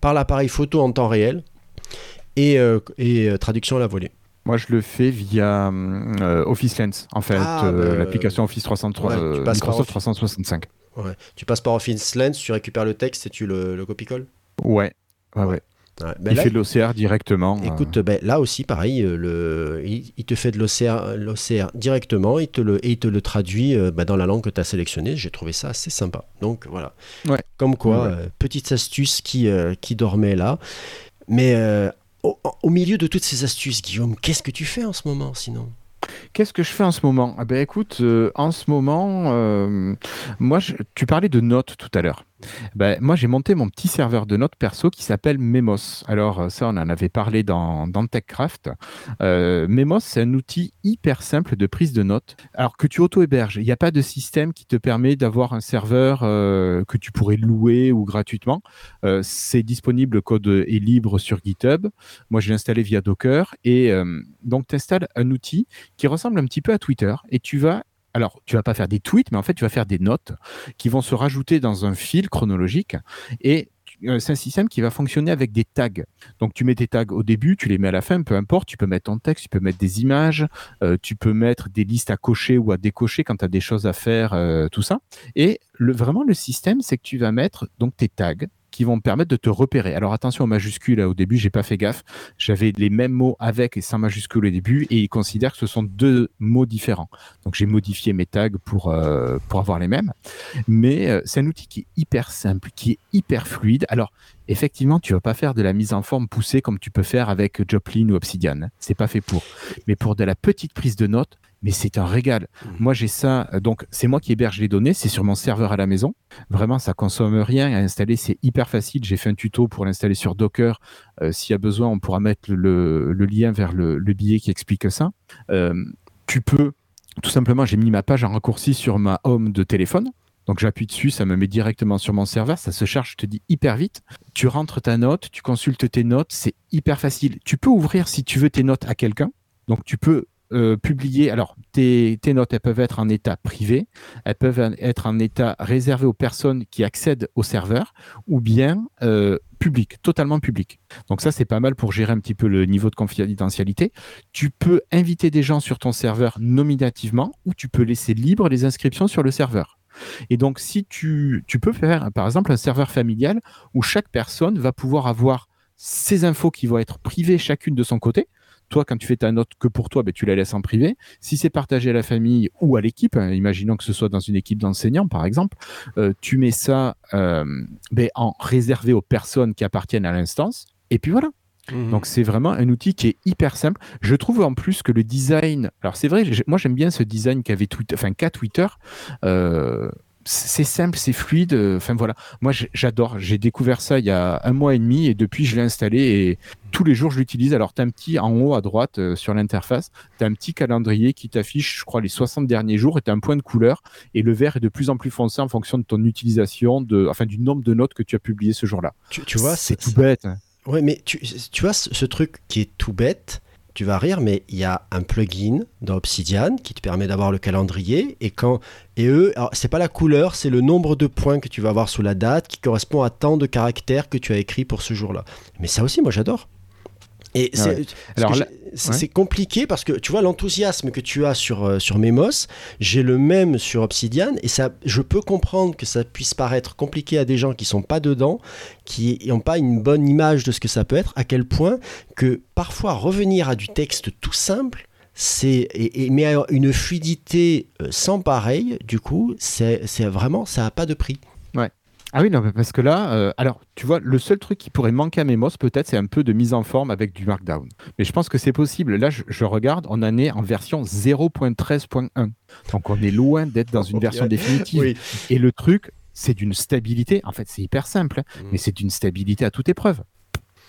par l'appareil photo en temps réel et, euh, et, traduction à la volée. Moi, je le fais via hum, euh, Office Lens, en fait, Ah, euh, bah, l'application Office 303, ouais, tu euh, passes par Microsoft Office. 365. Ouais. Tu passes par Office Lens, tu récupères le texte et tu le, le copie-colles Ouais, ouais, ouais. Ouais. Ben Il là, fait de l'OCR directement. euh, Écoute, ben, là aussi, pareil, euh, le, il, il te fait de l'OCR, directement il te le, et il te le traduit euh, ben, dans la langue que tu as sélectionnée. J'ai trouvé ça assez sympa. Donc voilà. Ouais. Comme quoi, euh, petite astuce qui, euh, qui dormait là. Mais euh, au, milieu de toutes ces astuces, Guillaume, qu'est-ce que tu fais en ce moment sinon? Qu'est-ce que je fais en ce moment? Ah ben écoute, euh, en ce moment, euh, moi, tu parlais de notes tout à l'heure. Ben, moi, j'ai monté mon petit serveur de notes perso qui s'appelle Memos. Alors euh, ça, on en avait parlé dans, dans TechCraft. Euh, Memos, c'est un outil hyper simple de prise de notes. Alors que tu auto-héberges, il n'y a pas de système qui te permet d'avoir un serveur euh, que tu pourrais louer ou gratuitement. C'est disponible, le code est libre sur GitHub. Moi, je l'ai installé via Docker. Et donc, tu installes un outil qui ressemble un petit peu à Twitter et tu vas alors, tu vas pas faire des tweets, mais en fait, tu vas faire des notes qui vont se rajouter dans un fil chronologique et euh, c'est un système qui va fonctionner avec des tags. Donc, tu mets tes tags au début, tu les mets à la fin, peu importe. Tu peux mettre ton texte, tu peux mettre des images, euh, tu peux mettre des listes à cocher ou à décocher quand tu as des choses à faire, euh, tout ça. Et vraiment, le système, c'est que tu vas mettre donc tes tags qui vont te permettre de te repérer. Alors attention aux majuscules, là, au début, j'ai pas fait gaffe. J'avais les mêmes mots avec et sans majuscules au début et il considère que ce sont deux mots différents. Donc j'ai modifié mes tags pour, euh, pour avoir les mêmes. Mais euh, c'est un outil qui est hyper simple, qui est hyper fluide. Alors effectivement, tu vas pas faire de la mise en forme poussée comme tu peux faire avec Joplin ou Obsidian. hein. C'est pas fait pour. Mais pour de la petite prise de notes, mais c'est un régal. Moi, j'ai ça. euh, Donc, c'est moi qui héberge les données. C'est sur mon serveur à la maison. Vraiment, ça consomme rien à installer. C'est hyper facile. J'ai fait un tuto pour l'installer sur Docker. Euh, S'il y a besoin, on pourra mettre le, le lien vers le, le billet qui explique ça. Euh, tu peux, tout simplement, j'ai mis ma page en raccourci sur ma home de téléphone. Donc j'appuie dessus, ça me met directement sur mon serveur, ça se charge, je te dis, hyper vite. Tu rentres ta note, tu consultes tes notes, c'est hyper facile. Tu peux ouvrir, si tu veux, tes notes à quelqu'un. Donc tu peux euh, publier, alors tes, tes notes, elles peuvent être en état privé, elles peuvent être en état réservé aux personnes qui accèdent au serveur, ou bien euh, public, totalement public. Donc ça, c'est pas mal pour gérer un petit peu le niveau de confidentialité. Tu peux inviter des gens sur ton serveur nominativement, ou tu peux laisser libre les inscriptions sur le serveur. Et donc, si tu, tu peux faire, par exemple, un serveur familial où chaque personne va pouvoir avoir ses infos qui vont être privées chacune de son côté. Toi, quand tu fais ta note que pour toi, ben, tu la laisses en privé. Si c'est partagé à la famille ou à l'équipe, hein, imaginons que ce soit dans une équipe d'enseignants, par exemple, euh, tu mets ça euh, ben, en réservé aux personnes qui appartiennent à l'instance. Et puis voilà. Donc c'est vraiment un outil qui est hyper simple. Je trouve en plus que le design, alors c'est vrai, moi j'aime bien ce design qu'avait Twitter, enfin qu'a Twitter. Euh, c'est simple, c'est fluide. euh, Enfin voilà, moi j'adore. J'ai découvert ça il y a un mois et demi et depuis je l'ai installé et tous les jours je l'utilise. Alors tu as un petit en haut à droite euh, sur l'interface, tu as un petit calendrier qui t'affiche, je crois, les 60 derniers jours et tu as un point de couleur et le vert est de plus en plus foncé en fonction de ton utilisation, de, enfin du nombre de notes que tu as publiées ce jour-là. Tu, tu vois, c'est tout bête. hein. Ouais, mais tu, tu vois, ce, ce truc qui est tout bête, tu vas rire, mais il y a un plugin dans Obsidian qui te permet d'avoir le calendrier. Et quand et eux, c'est pas la couleur, c'est le nombre de points que tu vas avoir sous la date qui correspond à tant de caractères que tu as écrit pour ce jour-là. Mais ça aussi, moi j'adore. Et Ah c'est ouais. ouais. compliqué parce que tu vois l'enthousiasme que tu as sur, euh, sur Memos, j'ai le même sur Obsidian et ça, je peux comprendre que ça puisse paraître compliqué à des gens qui sont pas dedans, qui n'ont pas une bonne image de ce que ça peut être, à quel point que parfois revenir à du texte tout simple, c'est et, et- mais alors, une fluidité euh, sans pareil, du coup, c'est c'est vraiment ça a pas de prix. Ah oui, non, parce que là, euh, alors, tu vois, le seul truc qui pourrait manquer à Memos, peut-être, c'est un peu de mise en forme avec du Markdown. Mais je pense que c'est possible. Là, je, je regarde, on en est en version 0.13.1. Donc, on est loin d'être dans une <laughs> version définitive. Et le truc, c'est d'une stabilité. En fait, c'est hyper simple, hein, Mm. mais c'est d'une stabilité à toute épreuve.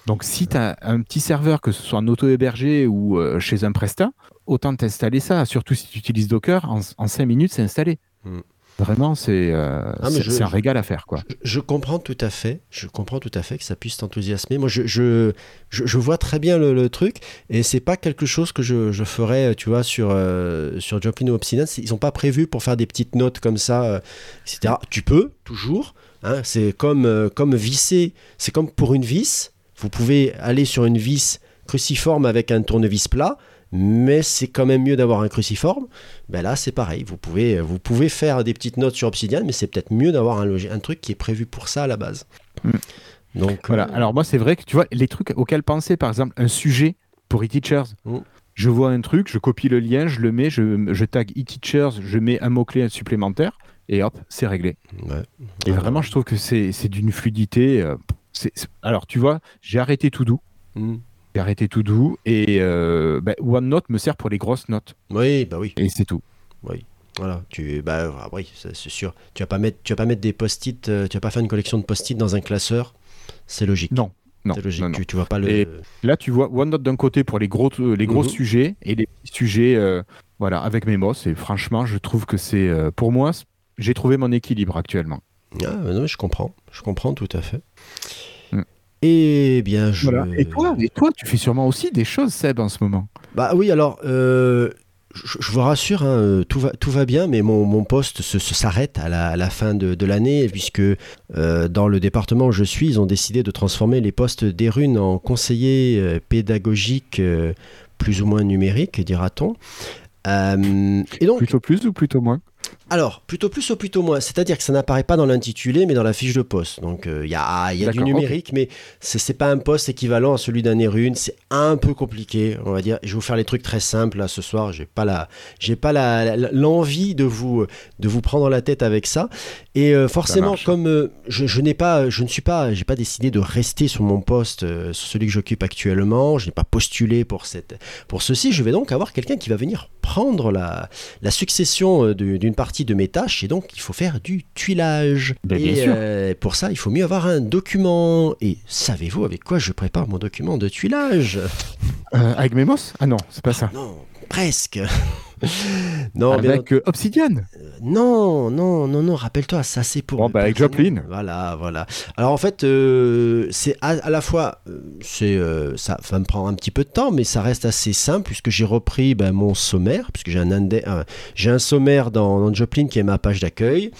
Donc, si tu as un petit serveur, que ce soit en auto-hébergé ou euh, chez un Presta, autant t'installer ça. Surtout si tu utilises Docker, en, en 5 minutes, c'est installé. Mm. Vraiment, c'est euh, Ah, un régal à faire. quoi. Je, je comprends tout à fait. Je comprends tout à fait que ça puisse t'enthousiasmer. Moi, je, je, je, vois très bien le, le truc et c'est pas quelque chose que je, je ferais, tu vois, sur, euh, sur Obsidian. C'est- Ils sont pas prévus pour faire des petites notes comme ça, euh, etc. Tu peux, toujours. hein. c'est comme, euh, comme visser. C'est comme pour une vis. Vous pouvez aller sur une vis cruciforme avec un tournevis plat. Mais c'est quand même mieux d'avoir un cruciforme. Ben là, c'est pareil. Vous pouvez, vous pouvez faire des petites notes sur Obsidian, mais c'est peut-être mieux d'avoir un, un truc qui est prévu pour ça à la base. Mm. Donc, Voilà. euh, Alors moi, c'est vrai que tu vois, les trucs auxquels penser, par exemple, un sujet pour e-teachers. Mm. Je vois un truc, je copie le lien, je le mets, je, je tag e-teachers, je mets un mot-clé supplémentaire, et hop, c'est réglé. ouais. Et vraiment, je trouve que c'est d'une fluidité. euh, Alors, tu vois, j'ai arrêté tout doux. Mm. J'ai arrêté tout doux, et euh, ben, OneNote me sert pour les grosses notes. Oui, bah oui. Et c'est tout. Voilà, tu, bah ah oui, c'est sûr. Tu vas pas mettre, tu vas pas mettre des post-it, euh, tu vas pas faire une collection de post-it dans un classeur. C'est logique. Non. Non, c'est logique. non, non. Tu, tu vois pas le. Et- Là, tu vois OneNote d'un côté pour les gros, euh, les gros Mhm. sujets et les petits sujets euh, voilà, avec Memos. Et franchement, je trouve que c'est, euh, pour moi, j'ai trouvé mon équilibre actuellement. Ah, bah non, je comprends, je comprends tout à fait. Et bien, je. Et toi, et toi, tu fais sûrement aussi des choses, Seb, en ce moment. Bah oui, alors, euh, je, je vous rassure, hein, tout, va, tout va bien, mais mon, mon poste se, se- s'arrête à la, à la fin de, de l'année, puisque euh, dans le département où je suis, ils ont décidé de transformer les postes des runes en conseillers euh, pédagogiques euh, plus ou moins numériques, dira-t-on. Et donc, Plutôt plus ou plutôt moins? Alors, plutôt plus ou plutôt moins, c'est-à-dire que ça n'apparaît pas dans l'intitulé, mais dans la fiche de poste. Donc, euh, il y a, il y a du numérique, mais c'est pas un poste équivalent à celui d'un Erune. C'est un peu compliqué, on va dire. Je vais vous faire les trucs très simples là ce soir. J'ai pas la, j'ai pas l'envie de vous, de vous prendre la tête avec ça. Et euh, forcément, comme euh, je, je n'ai pas, je ne suis pas, j'ai pas décidé de rester sur mon poste, euh, sur celui que j'occupe actuellement. Je n'ai pas postulé pour cette, pour ceci. Je vais donc avoir quelqu'un qui va venir prendre la, la succession d'une partie de mes tâches et donc il faut faire du tuilage. Ben, et bien sûr. euh, pour ça, il faut mieux avoir un document. Et savez-vous avec quoi je prépare mon document de tuilage? Euh, Avec Memos Ah non, c'est pas ça. Non, presque. <laughs> <laughs> non, bien avec euh, Obsidian non, non, non, non, rappelle-toi, ça c'est pour. Bon, bah, avec. Joplin. Voilà, voilà. Alors en fait, euh, c'est à, à la fois, euh, c'est, euh, ça va me prendre un petit peu de temps, mais ça reste assez simple puisque j'ai repris ben, mon sommaire, puisque j'ai un, euh, j'ai un sommaire dans, dans Joplin qui est ma page d'accueil.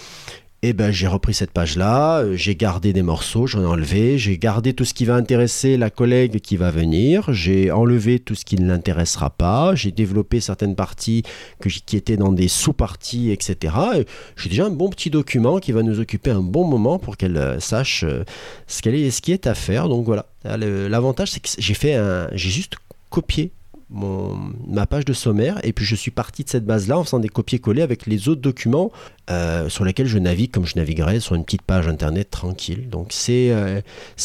Et ben j'ai repris cette page-là, euh, j'ai gardé des morceaux, j'en ai enlevé, j'ai gardé tout ce qui va intéresser la collègue qui va venir, j'ai enlevé tout ce qui ne l'intéressera pas, j'ai développé certaines parties que qui étaient dans des sous-parties, etc. Et J'ai déjà un bon petit document qui va nous occuper un bon moment pour qu'elle euh, sache euh, ce, qu'elle est, ce qui est à faire. Donc voilà, Là, le- l'avantage c'est que j'ai fait un, j'ai juste copié ma page de sommaire et puis je suis parti de cette base-là en faisant des copier-coller avec les autres documents euh, sur lesquels je navigue comme je naviguerais sur une petite page internet tranquille. Donc c'est euh,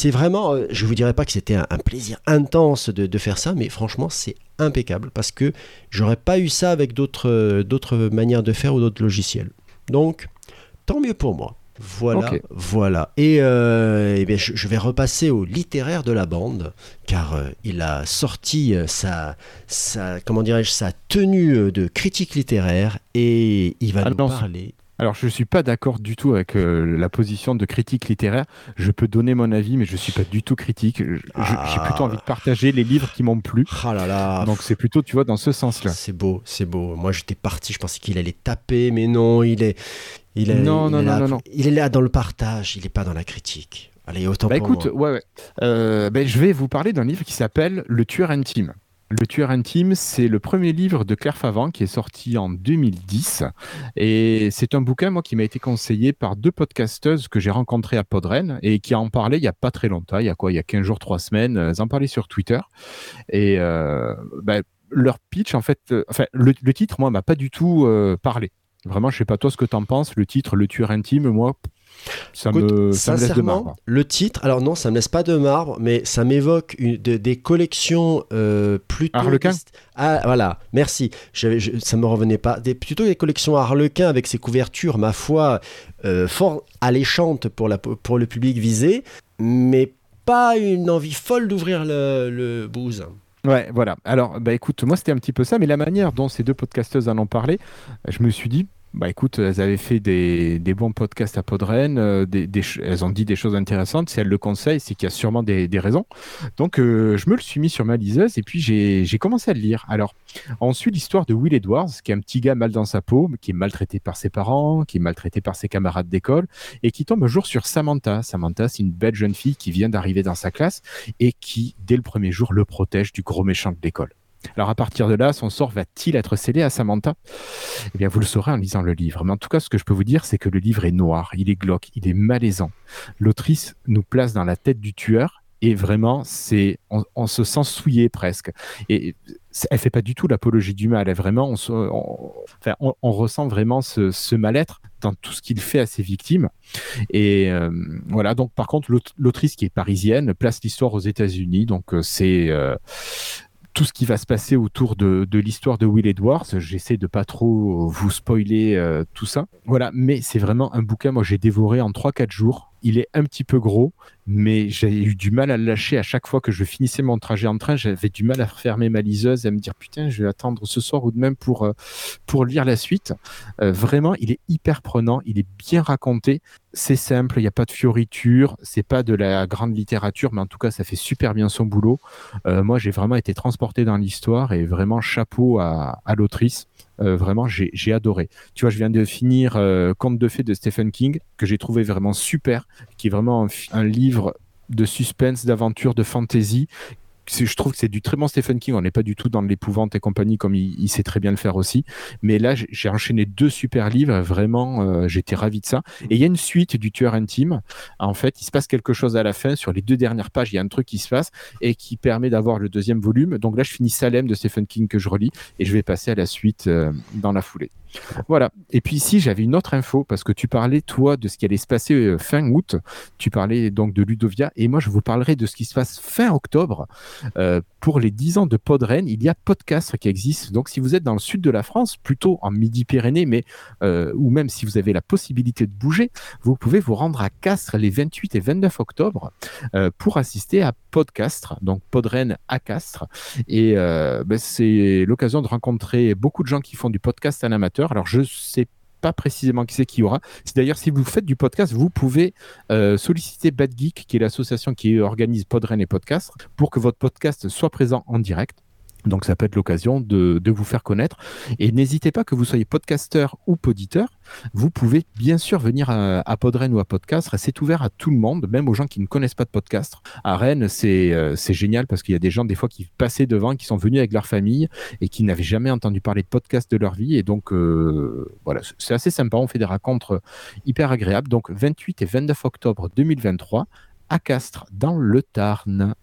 vraiment, euh, je vous dirais pas que c'était un, plaisir intense de, de faire ça, mais franchement c'est impeccable parce que j'aurais pas eu ça avec d'autres manières de faire ou d'autres logiciels. Donc tant mieux pour moi. Voilà, voilà. Et, euh, eh bien, je, je vais repasser au littéraire de la bande, car euh, il a sorti euh, sa, sa, comment dirais-je, sa tenue de critique littéraire et il va Ah nous non, parler. Alors, je suis pas d'accord du tout avec euh, la position de critique littéraire. Je peux donner mon avis, mais je suis pas du tout critique. Je- J'ai Ah. plutôt envie de partager les livres qui m'ont plu. Ah là là, Donc, c'est plutôt, tu vois, dans ce sens-là. c'est beau, c'est beau. Moi, j'étais parti, je pensais qu'il allait taper, mais non, il est, il est, Non, il non, est non, là, non, non. il est là dans le partage, il est pas dans la critique. Allez, autant Bah pour écoute, moi. ouais, ouais. Euh, ben, je vais vous parler d'un livre qui s'appelle Le tueur intime. Le tueur intime, c'est le premier livre de Claire Favant qui est sorti en 2010. Et c'est un bouquin, moi, qui m'a été conseillé par deux podcasteuses que j'ai rencontrées à Podren et qui en parlaient il n'y a pas très longtemps. Il y a quoi Il y a 15 jours, 3 semaines. Elles en parlaient sur Twitter. Et euh, ben, leur pitch, en fait, euh, le titre, moi, m'a pas du tout euh, parlé. Vraiment, je sais pas toi ce que t'en penses. Le titre, Le tueur intime, moi, ça, Écoute, me, ça me laisse de sincèrement, marbre. le titre, alors non, ça me laisse pas de marbre, mais ça m'évoque une- de- des collections euh, plutôt. Harlequin Ah, voilà, merci. J'avais- je- ça me revenait pas. Des, plutôt des collections Harlequin avec ses couvertures, ma foi, euh, fort alléchantes pour, la, pour le public visé, mais pas une envie folle d'ouvrir le, le booze. Ouais, voilà. Alors, bah écoute, moi c'était un petit peu ça, mais la manière dont ces deux podcasteuses en ont parlé, je me suis dit, bah écoute, elles avaient fait des, des bons podcasts à Podren, euh, elles ont dit des choses intéressantes. Si elles le conseillent, c'est qu'il y a sûrement des, raisons. Donc, euh, je me le suis mis sur ma liseuse et puis j'ai commencé à le lire. Alors, on suit l'histoire de Will Edwards, qui est un petit gars mal dans sa peau, qui est maltraité par ses parents, qui est maltraité par ses camarades d'école et qui tombe un jour sur Samantha. Samantha, c'est une belle jeune fille qui vient d'arriver dans sa classe et qui, dès le premier jour, le protège du gros méchant de l'école. Alors à partir de là, son sort va-t-il être scellé à Samantha? Eh bien, vous le saurez en lisant le livre. Mais en tout cas, ce que je peux vous dire, c'est que le livre est noir, il est glauque, il est malaisant. L'autrice nous place dans la tête du tueur et vraiment, c'est, on, se sent souillé presque. Et elle fait pas du tout l'apologie du mal. Elle vraiment, on, ressent vraiment ce, mal-être dans tout ce qu'il fait à ses victimes. Et euh, voilà. Donc, par contre, l'aut- l'autrice qui est parisienne place l'histoire aux États-Unis. Donc, euh, c'est euh, tout ce qui va se passer autour de, l'histoire de Will Edwards. J'essaie de pas trop vous spoiler euh, tout ça. Voilà, mais c'est vraiment un bouquin, moi j'ai dévoré en 3-4 jours. Il est un petit peu gros, mais j'ai eu du mal à le lâcher à chaque fois que je finissais mon trajet en train. J'avais du mal à fermer ma liseuse et à me dire putain, je vais attendre ce soir ou de même pour, euh, pour lire la suite. Euh, vraiment, il est hyper prenant, il est bien raconté. C'est simple, il n'y a pas de fioriture, c'est pas de la grande littérature, mais en tout cas, ça fait super bien son boulot. Euh, moi, j'ai vraiment été transporté dans l'histoire et vraiment chapeau à l'autrice. Euh, vraiment, j'ai adoré. Tu vois, je viens de finir euh, Conte de fées de Stephen King, que j'ai trouvé vraiment super, qui est vraiment un, un livre de suspense, d'aventure, de fantasy. Je trouve que c'est du très bon Stephen King. On n'est pas du tout dans l'épouvante et compagnie comme il, sait très bien le faire aussi. Mais là, j'ai j'ai enchaîné deux super livres. Vraiment, euh, j'étais ravi de ça. Et il y a une suite du tueur intime. En fait, il se passe quelque chose à la fin. Sur les deux dernières pages, il y a un truc qui se passe et qui permet d'avoir le deuxième volume. Donc là, je finis Salem de Stephen King que je relis et je vais passer à la suite euh, dans la foulée. Voilà. Et puis ici, j'avais une autre info parce que tu parlais, toi, de ce qui allait se passer euh, fin août. Tu parlais donc de Ludovia et moi, je vous parlerai de ce qui se passe fin octobre. Euh, pour les 10 ans de Podren, il y a Podcastre qui existe. Donc, si vous êtes dans le sud de la France, plutôt en Midi-Pyrénées, mais euh, ou même si vous avez la possibilité de bouger, vous pouvez vous rendre à Castres les 28 et 29 octobre pour assister à Podcastre, donc Podren à Castres. Et euh, ben, c'est l'occasion de rencontrer beaucoup de gens qui font du podcast en amateur. Alors, je sais pas précisément qui c'est qui aura. D'ailleurs si vous faites du podcast, vous pouvez euh, solliciter Bad Geek, qui est l'association qui organise Podren et Podcast, pour que votre podcast soit présent en direct. Donc ça peut être l'occasion de, vous faire connaître. Et n'hésitez pas que vous soyez podcasteur ou poditeur, vous pouvez bien sûr venir à, à Podren ou à Podcast. C'est ouvert à tout le monde, même aux gens qui ne connaissent pas de podcast. À Rennes, c'est euh, génial parce qu'il y a des gens des fois qui passaient devant, qui sont venus avec leur famille et qui n'avaient jamais entendu parler de podcast de leur vie. Et donc euh, voilà, c'est assez sympa. On fait des rencontres hyper agréables. Donc 28 et 29 octobre 2023 à Castres, dans le Tarn.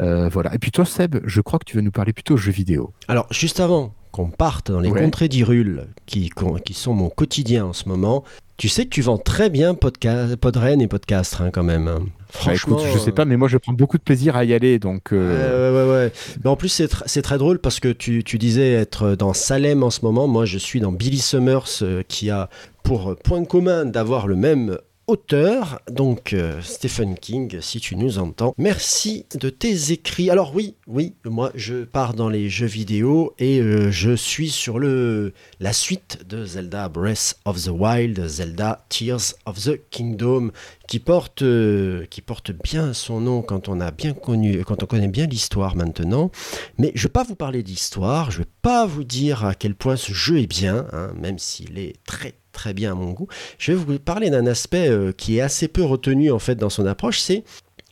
Euh, voilà. Et puis toi, Seb, je crois que tu vas nous parler plutôt jeux vidéo. Alors, juste avant qu'on parte dans les Ouais. contrées d'Irul, qui, sont mon quotidien en ce moment, tu sais que tu vends très bien podca- Podren et Podcastre, hein, quand même. Bah, Franchement. écoute, je sais pas, mais moi je prends beaucoup de plaisir à y aller, donc. euh, Ouais, ouais, ouais, ouais. Mais en plus, c'est tr- c'est très drôle parce que tu, tu disais être dans Salem en ce moment. Moi, je suis dans Billy Summers euh, qui a pour point commun d'avoir le même auteur, donc euh, Stephen King, si tu nous entends. Merci de tes écrits. Alors oui, oui, moi je pars dans les jeux vidéo et euh, je suis sur le la suite de Zelda Breath of the Wild, Zelda Tears of the Kingdom, qui porte euh, qui porte bien son nom quand on a bien connu, quand on connaît bien l'histoire maintenant. Mais je vais pas vous parler d'histoire, je vais pas vous dire à quel point ce jeu est bien, hein, même s'il est très très bien à mon goût. Je vais vous parler d'un aspect euh, qui est assez peu retenu en fait dans son approche, c'est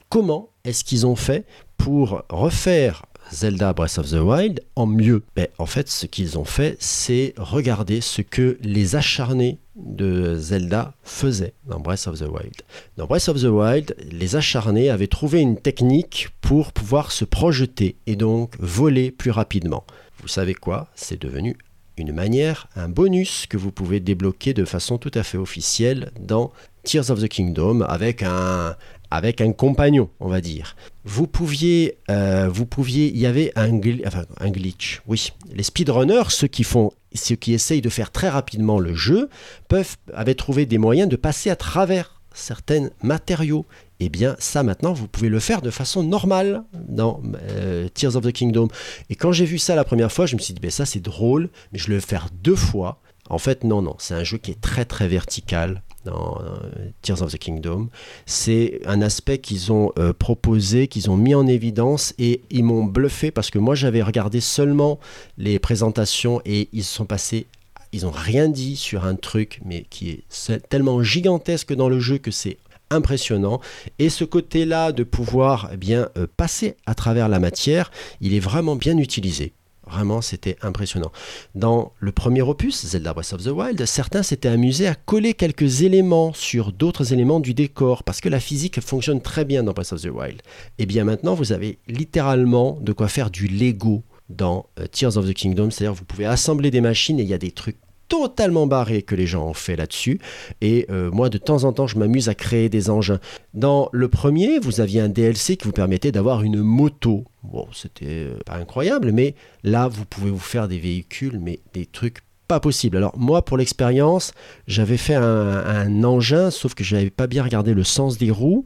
comment est-ce qu'ils ont fait pour refaire Zelda Breath of the Wild en mieux ben, En fait, ce qu'ils ont fait, c'est regarder ce que les acharnés de Zelda faisaient dans Breath of the Wild. Dans Breath of the Wild, les acharnés avaient trouvé une technique pour pouvoir se projeter et donc voler plus rapidement. vous savez quoi? C'est devenu une manière, un bonus que vous pouvez débloquer de façon tout à fait officielle dans Tears of the Kingdom avec un, avec un compagnon, on va dire. Vous pouviez, euh, vous pouviez, il y avait un, un glitch. Oui, les speedrunners, ceux qui font, ceux qui essayent de faire très rapidement le jeu, peuvent, avaient trouvé des moyens de passer à travers certains matériaux. Eh bien, ça maintenant, vous pouvez le faire de façon normale dans euh, Tears of the Kingdom. Et quand j'ai vu ça la première fois, je me suis dit, ben ça c'est drôle, mais je vais le faire deux fois. En fait, non, non, c'est un jeu qui est très très vertical dans euh, Tears of the Kingdom. C'est un aspect qu'ils ont euh, proposé, qu'ils ont mis en évidence et ils m'ont bluffé parce que moi j'avais regardé seulement les présentations et ils sont passés, ils ont rien dit sur un truc mais qui est tellement gigantesque dans le jeu que c'est impressionnant et ce côté-là de pouvoir eh bien euh, passer à travers la matière, il est vraiment bien utilisé. Vraiment, c'était impressionnant. Dans le premier opus, Zelda Breath of the Wild, certains s'étaient amusés à coller quelques éléments sur d'autres éléments du décor, parce que la physique fonctionne très bien dans Breath of the Wild. Et bien maintenant, vous avez littéralement de quoi faire du Lego dans euh, Tears of the Kingdom, c'est-à-dire vous pouvez assembler des machines et il y a des trucs totalement barrés que les gens ont fait là-dessus. Et euh, moi, de temps en temps, je m'amuse à créer des engins. Dans le premier, vous aviez un DLC qui vous permettait d'avoir une moto. Bon, c'était euh, pas incroyable, mais là, vous pouvez vous faire des véhicules, mais des trucs pas possibles. Alors moi, pour l'expérience, j'avais fait un, un engin, sauf que je n'avais pas bien regardé le sens des roues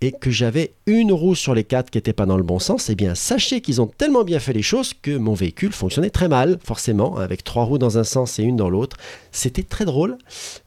et que j'avais une roue sur les quatre qui n'était pas dans le bon sens, eh bien sachez qu'ils ont tellement bien fait les choses que mon véhicule fonctionnait très mal, forcément, avec trois roues dans un sens et une dans l'autre. C'était très drôle.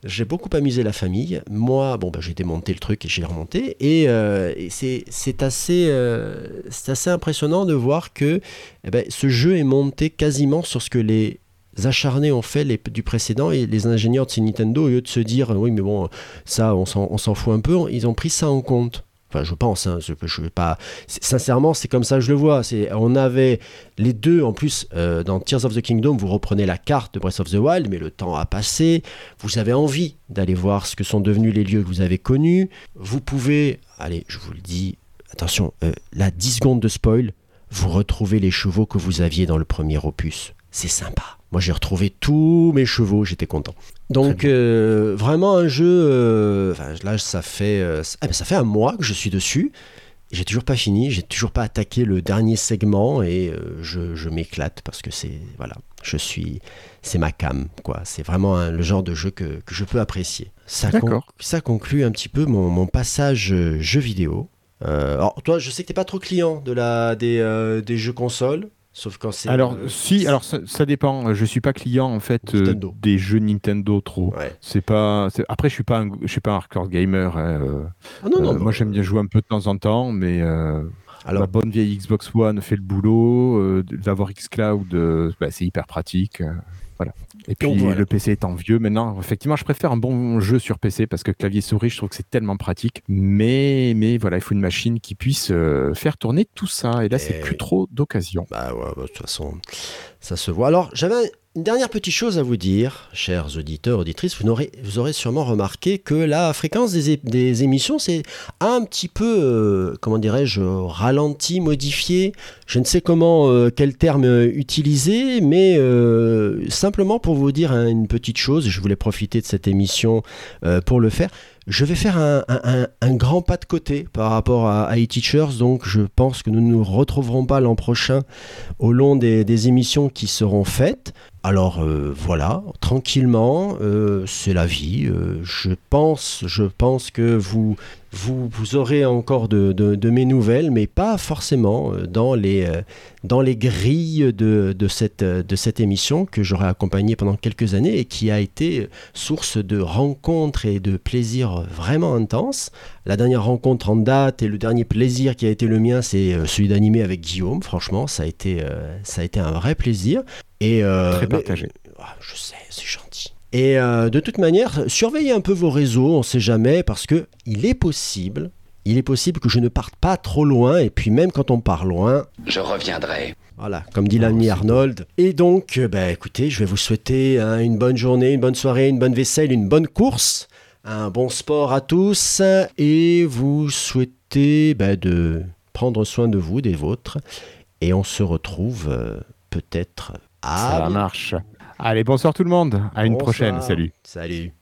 J'ai beaucoup amusé la famille. Moi, bon, bah, j'ai démonté le truc et j'ai remonté. Et, euh, c'est, assez, euh, assez impressionnant de voir que eh ben, ce jeu est monté quasiment sur ce que les acharnés ont fait du précédent et les ingénieurs de Nintendo, au lieu de se dire oui mais bon ça on s'en fout un peu, ils ont pris ça en compte. Enfin, je pense, hein, je, je vais pas. Sincèrement, c'est comme ça que je le vois. On avait les deux en plus euh, dans Tears of the Kingdom. Vous reprenez la carte de Breath of the Wild, mais le temps a passé. Vous avez envie d'aller voir ce que sont devenus les lieux que vous avez connus. Vous pouvez, allez, je vous le dis, attention, euh, là 10 secondes de spoil. Vous retrouvez les chevaux que vous aviez dans le premier opus. C'est sympa. Moi, j'ai retrouvé tous mes chevaux, j'étais content. Donc, euh, vraiment un jeu. euh, là, ça fait, euh, ça- ah ça fait un mois que je suis dessus. J'ai toujours pas fini, j'ai toujours pas attaqué le dernier segment et je, je m'éclate parce que c'est voilà, je suis, c'est ma cam quoi. C'est vraiment un- le genre de jeu que, que je peux apprécier. Ça, con- D'accord. ça conclut un petit peu mon, mon passage jeu vidéo. Alors toi, je sais que t'es pas trop client de la des, des jeux consoles, sauf quand c'est. Alors, euh, si, alors ça, ça dépend. Je suis pas client en fait euh, des jeux Nintendo trop. Ouais. C'est pas. Après, je suis pas, un, je suis pas un hardcore gamer. hein, euh. Ah non, non, moi, j'aime bien jouer un peu de temps en temps, mais Alors, ma bonne vieille Xbox One fait le boulot. D'avoir Xcloud, bah, c'est hyper pratique. voilà. Et puis voilà. le PC étant vieux, maintenant, effectivement, je préfère un bon jeu sur PC parce que clavier souris, je trouve que c'est tellement pratique. Mais, mais voilà, il faut une machine qui puisse euh, faire tourner tout ça. Et là, c'est Eh plus oui. trop d'occasion. Bah ouais, bah, de toute façon, ça se voit. Alors, j'avais une dernière petite chose à vous dire, chers auditeurs, auditrices. Vous aurez, vous aurez sûrement remarqué que la fréquence des, des émissions, c'est un petit peu, euh, comment dirais-je, ralenti, modifié. Je ne sais comment, euh, quel terme utiliser, mais simplement pour vous dire hein, une petite chose, je voulais profiter de cette émission euh, pour le faire. Je vais faire un, grand pas de côté par rapport à, e-teachers, donc je pense que nous ne nous retrouverons pas l'an prochain au long des émissions qui seront faites. Alors euh, voilà, tranquillement, euh, c'est la vie. euh, je pense, je pense que vous, vous, aurez encore de, mes nouvelles, mais pas forcément dans les, dans les grilles de, de cette, de cette émission que j'aurai accompagnée pendant quelques années et qui a été source de rencontres et de plaisirs vraiment intenses. La dernière rencontre en date et le dernier plaisir qui a été le mien, c'est celui d'animer avec Guillaume. Franchement, ça a été, ça a été un vrai plaisir. Et, euh, Très mais- partagé. ah, je sais, c'est gentil. Et euh, de toute manière, surveillez un peu vos réseaux, on ne sait jamais, parce que il est possible, il est possible que je ne parte pas trop loin, et puis même quand on part loin, Je reviendrai. voilà, comme dit l'ami Arnold. Et donc, euh, bah, écoutez, je vais vous souhaiter hein, une bonne journée, une bonne soirée, une bonne vaisselle, une bonne course, un bon sport à tous, et vous souhaiter bah, de prendre soin de vous, des vôtres, et on se retrouve euh, peut-être à Ça marche. Allez, bonsoir tout le monde. À une Bonsoir. prochaine. Salut. Salut.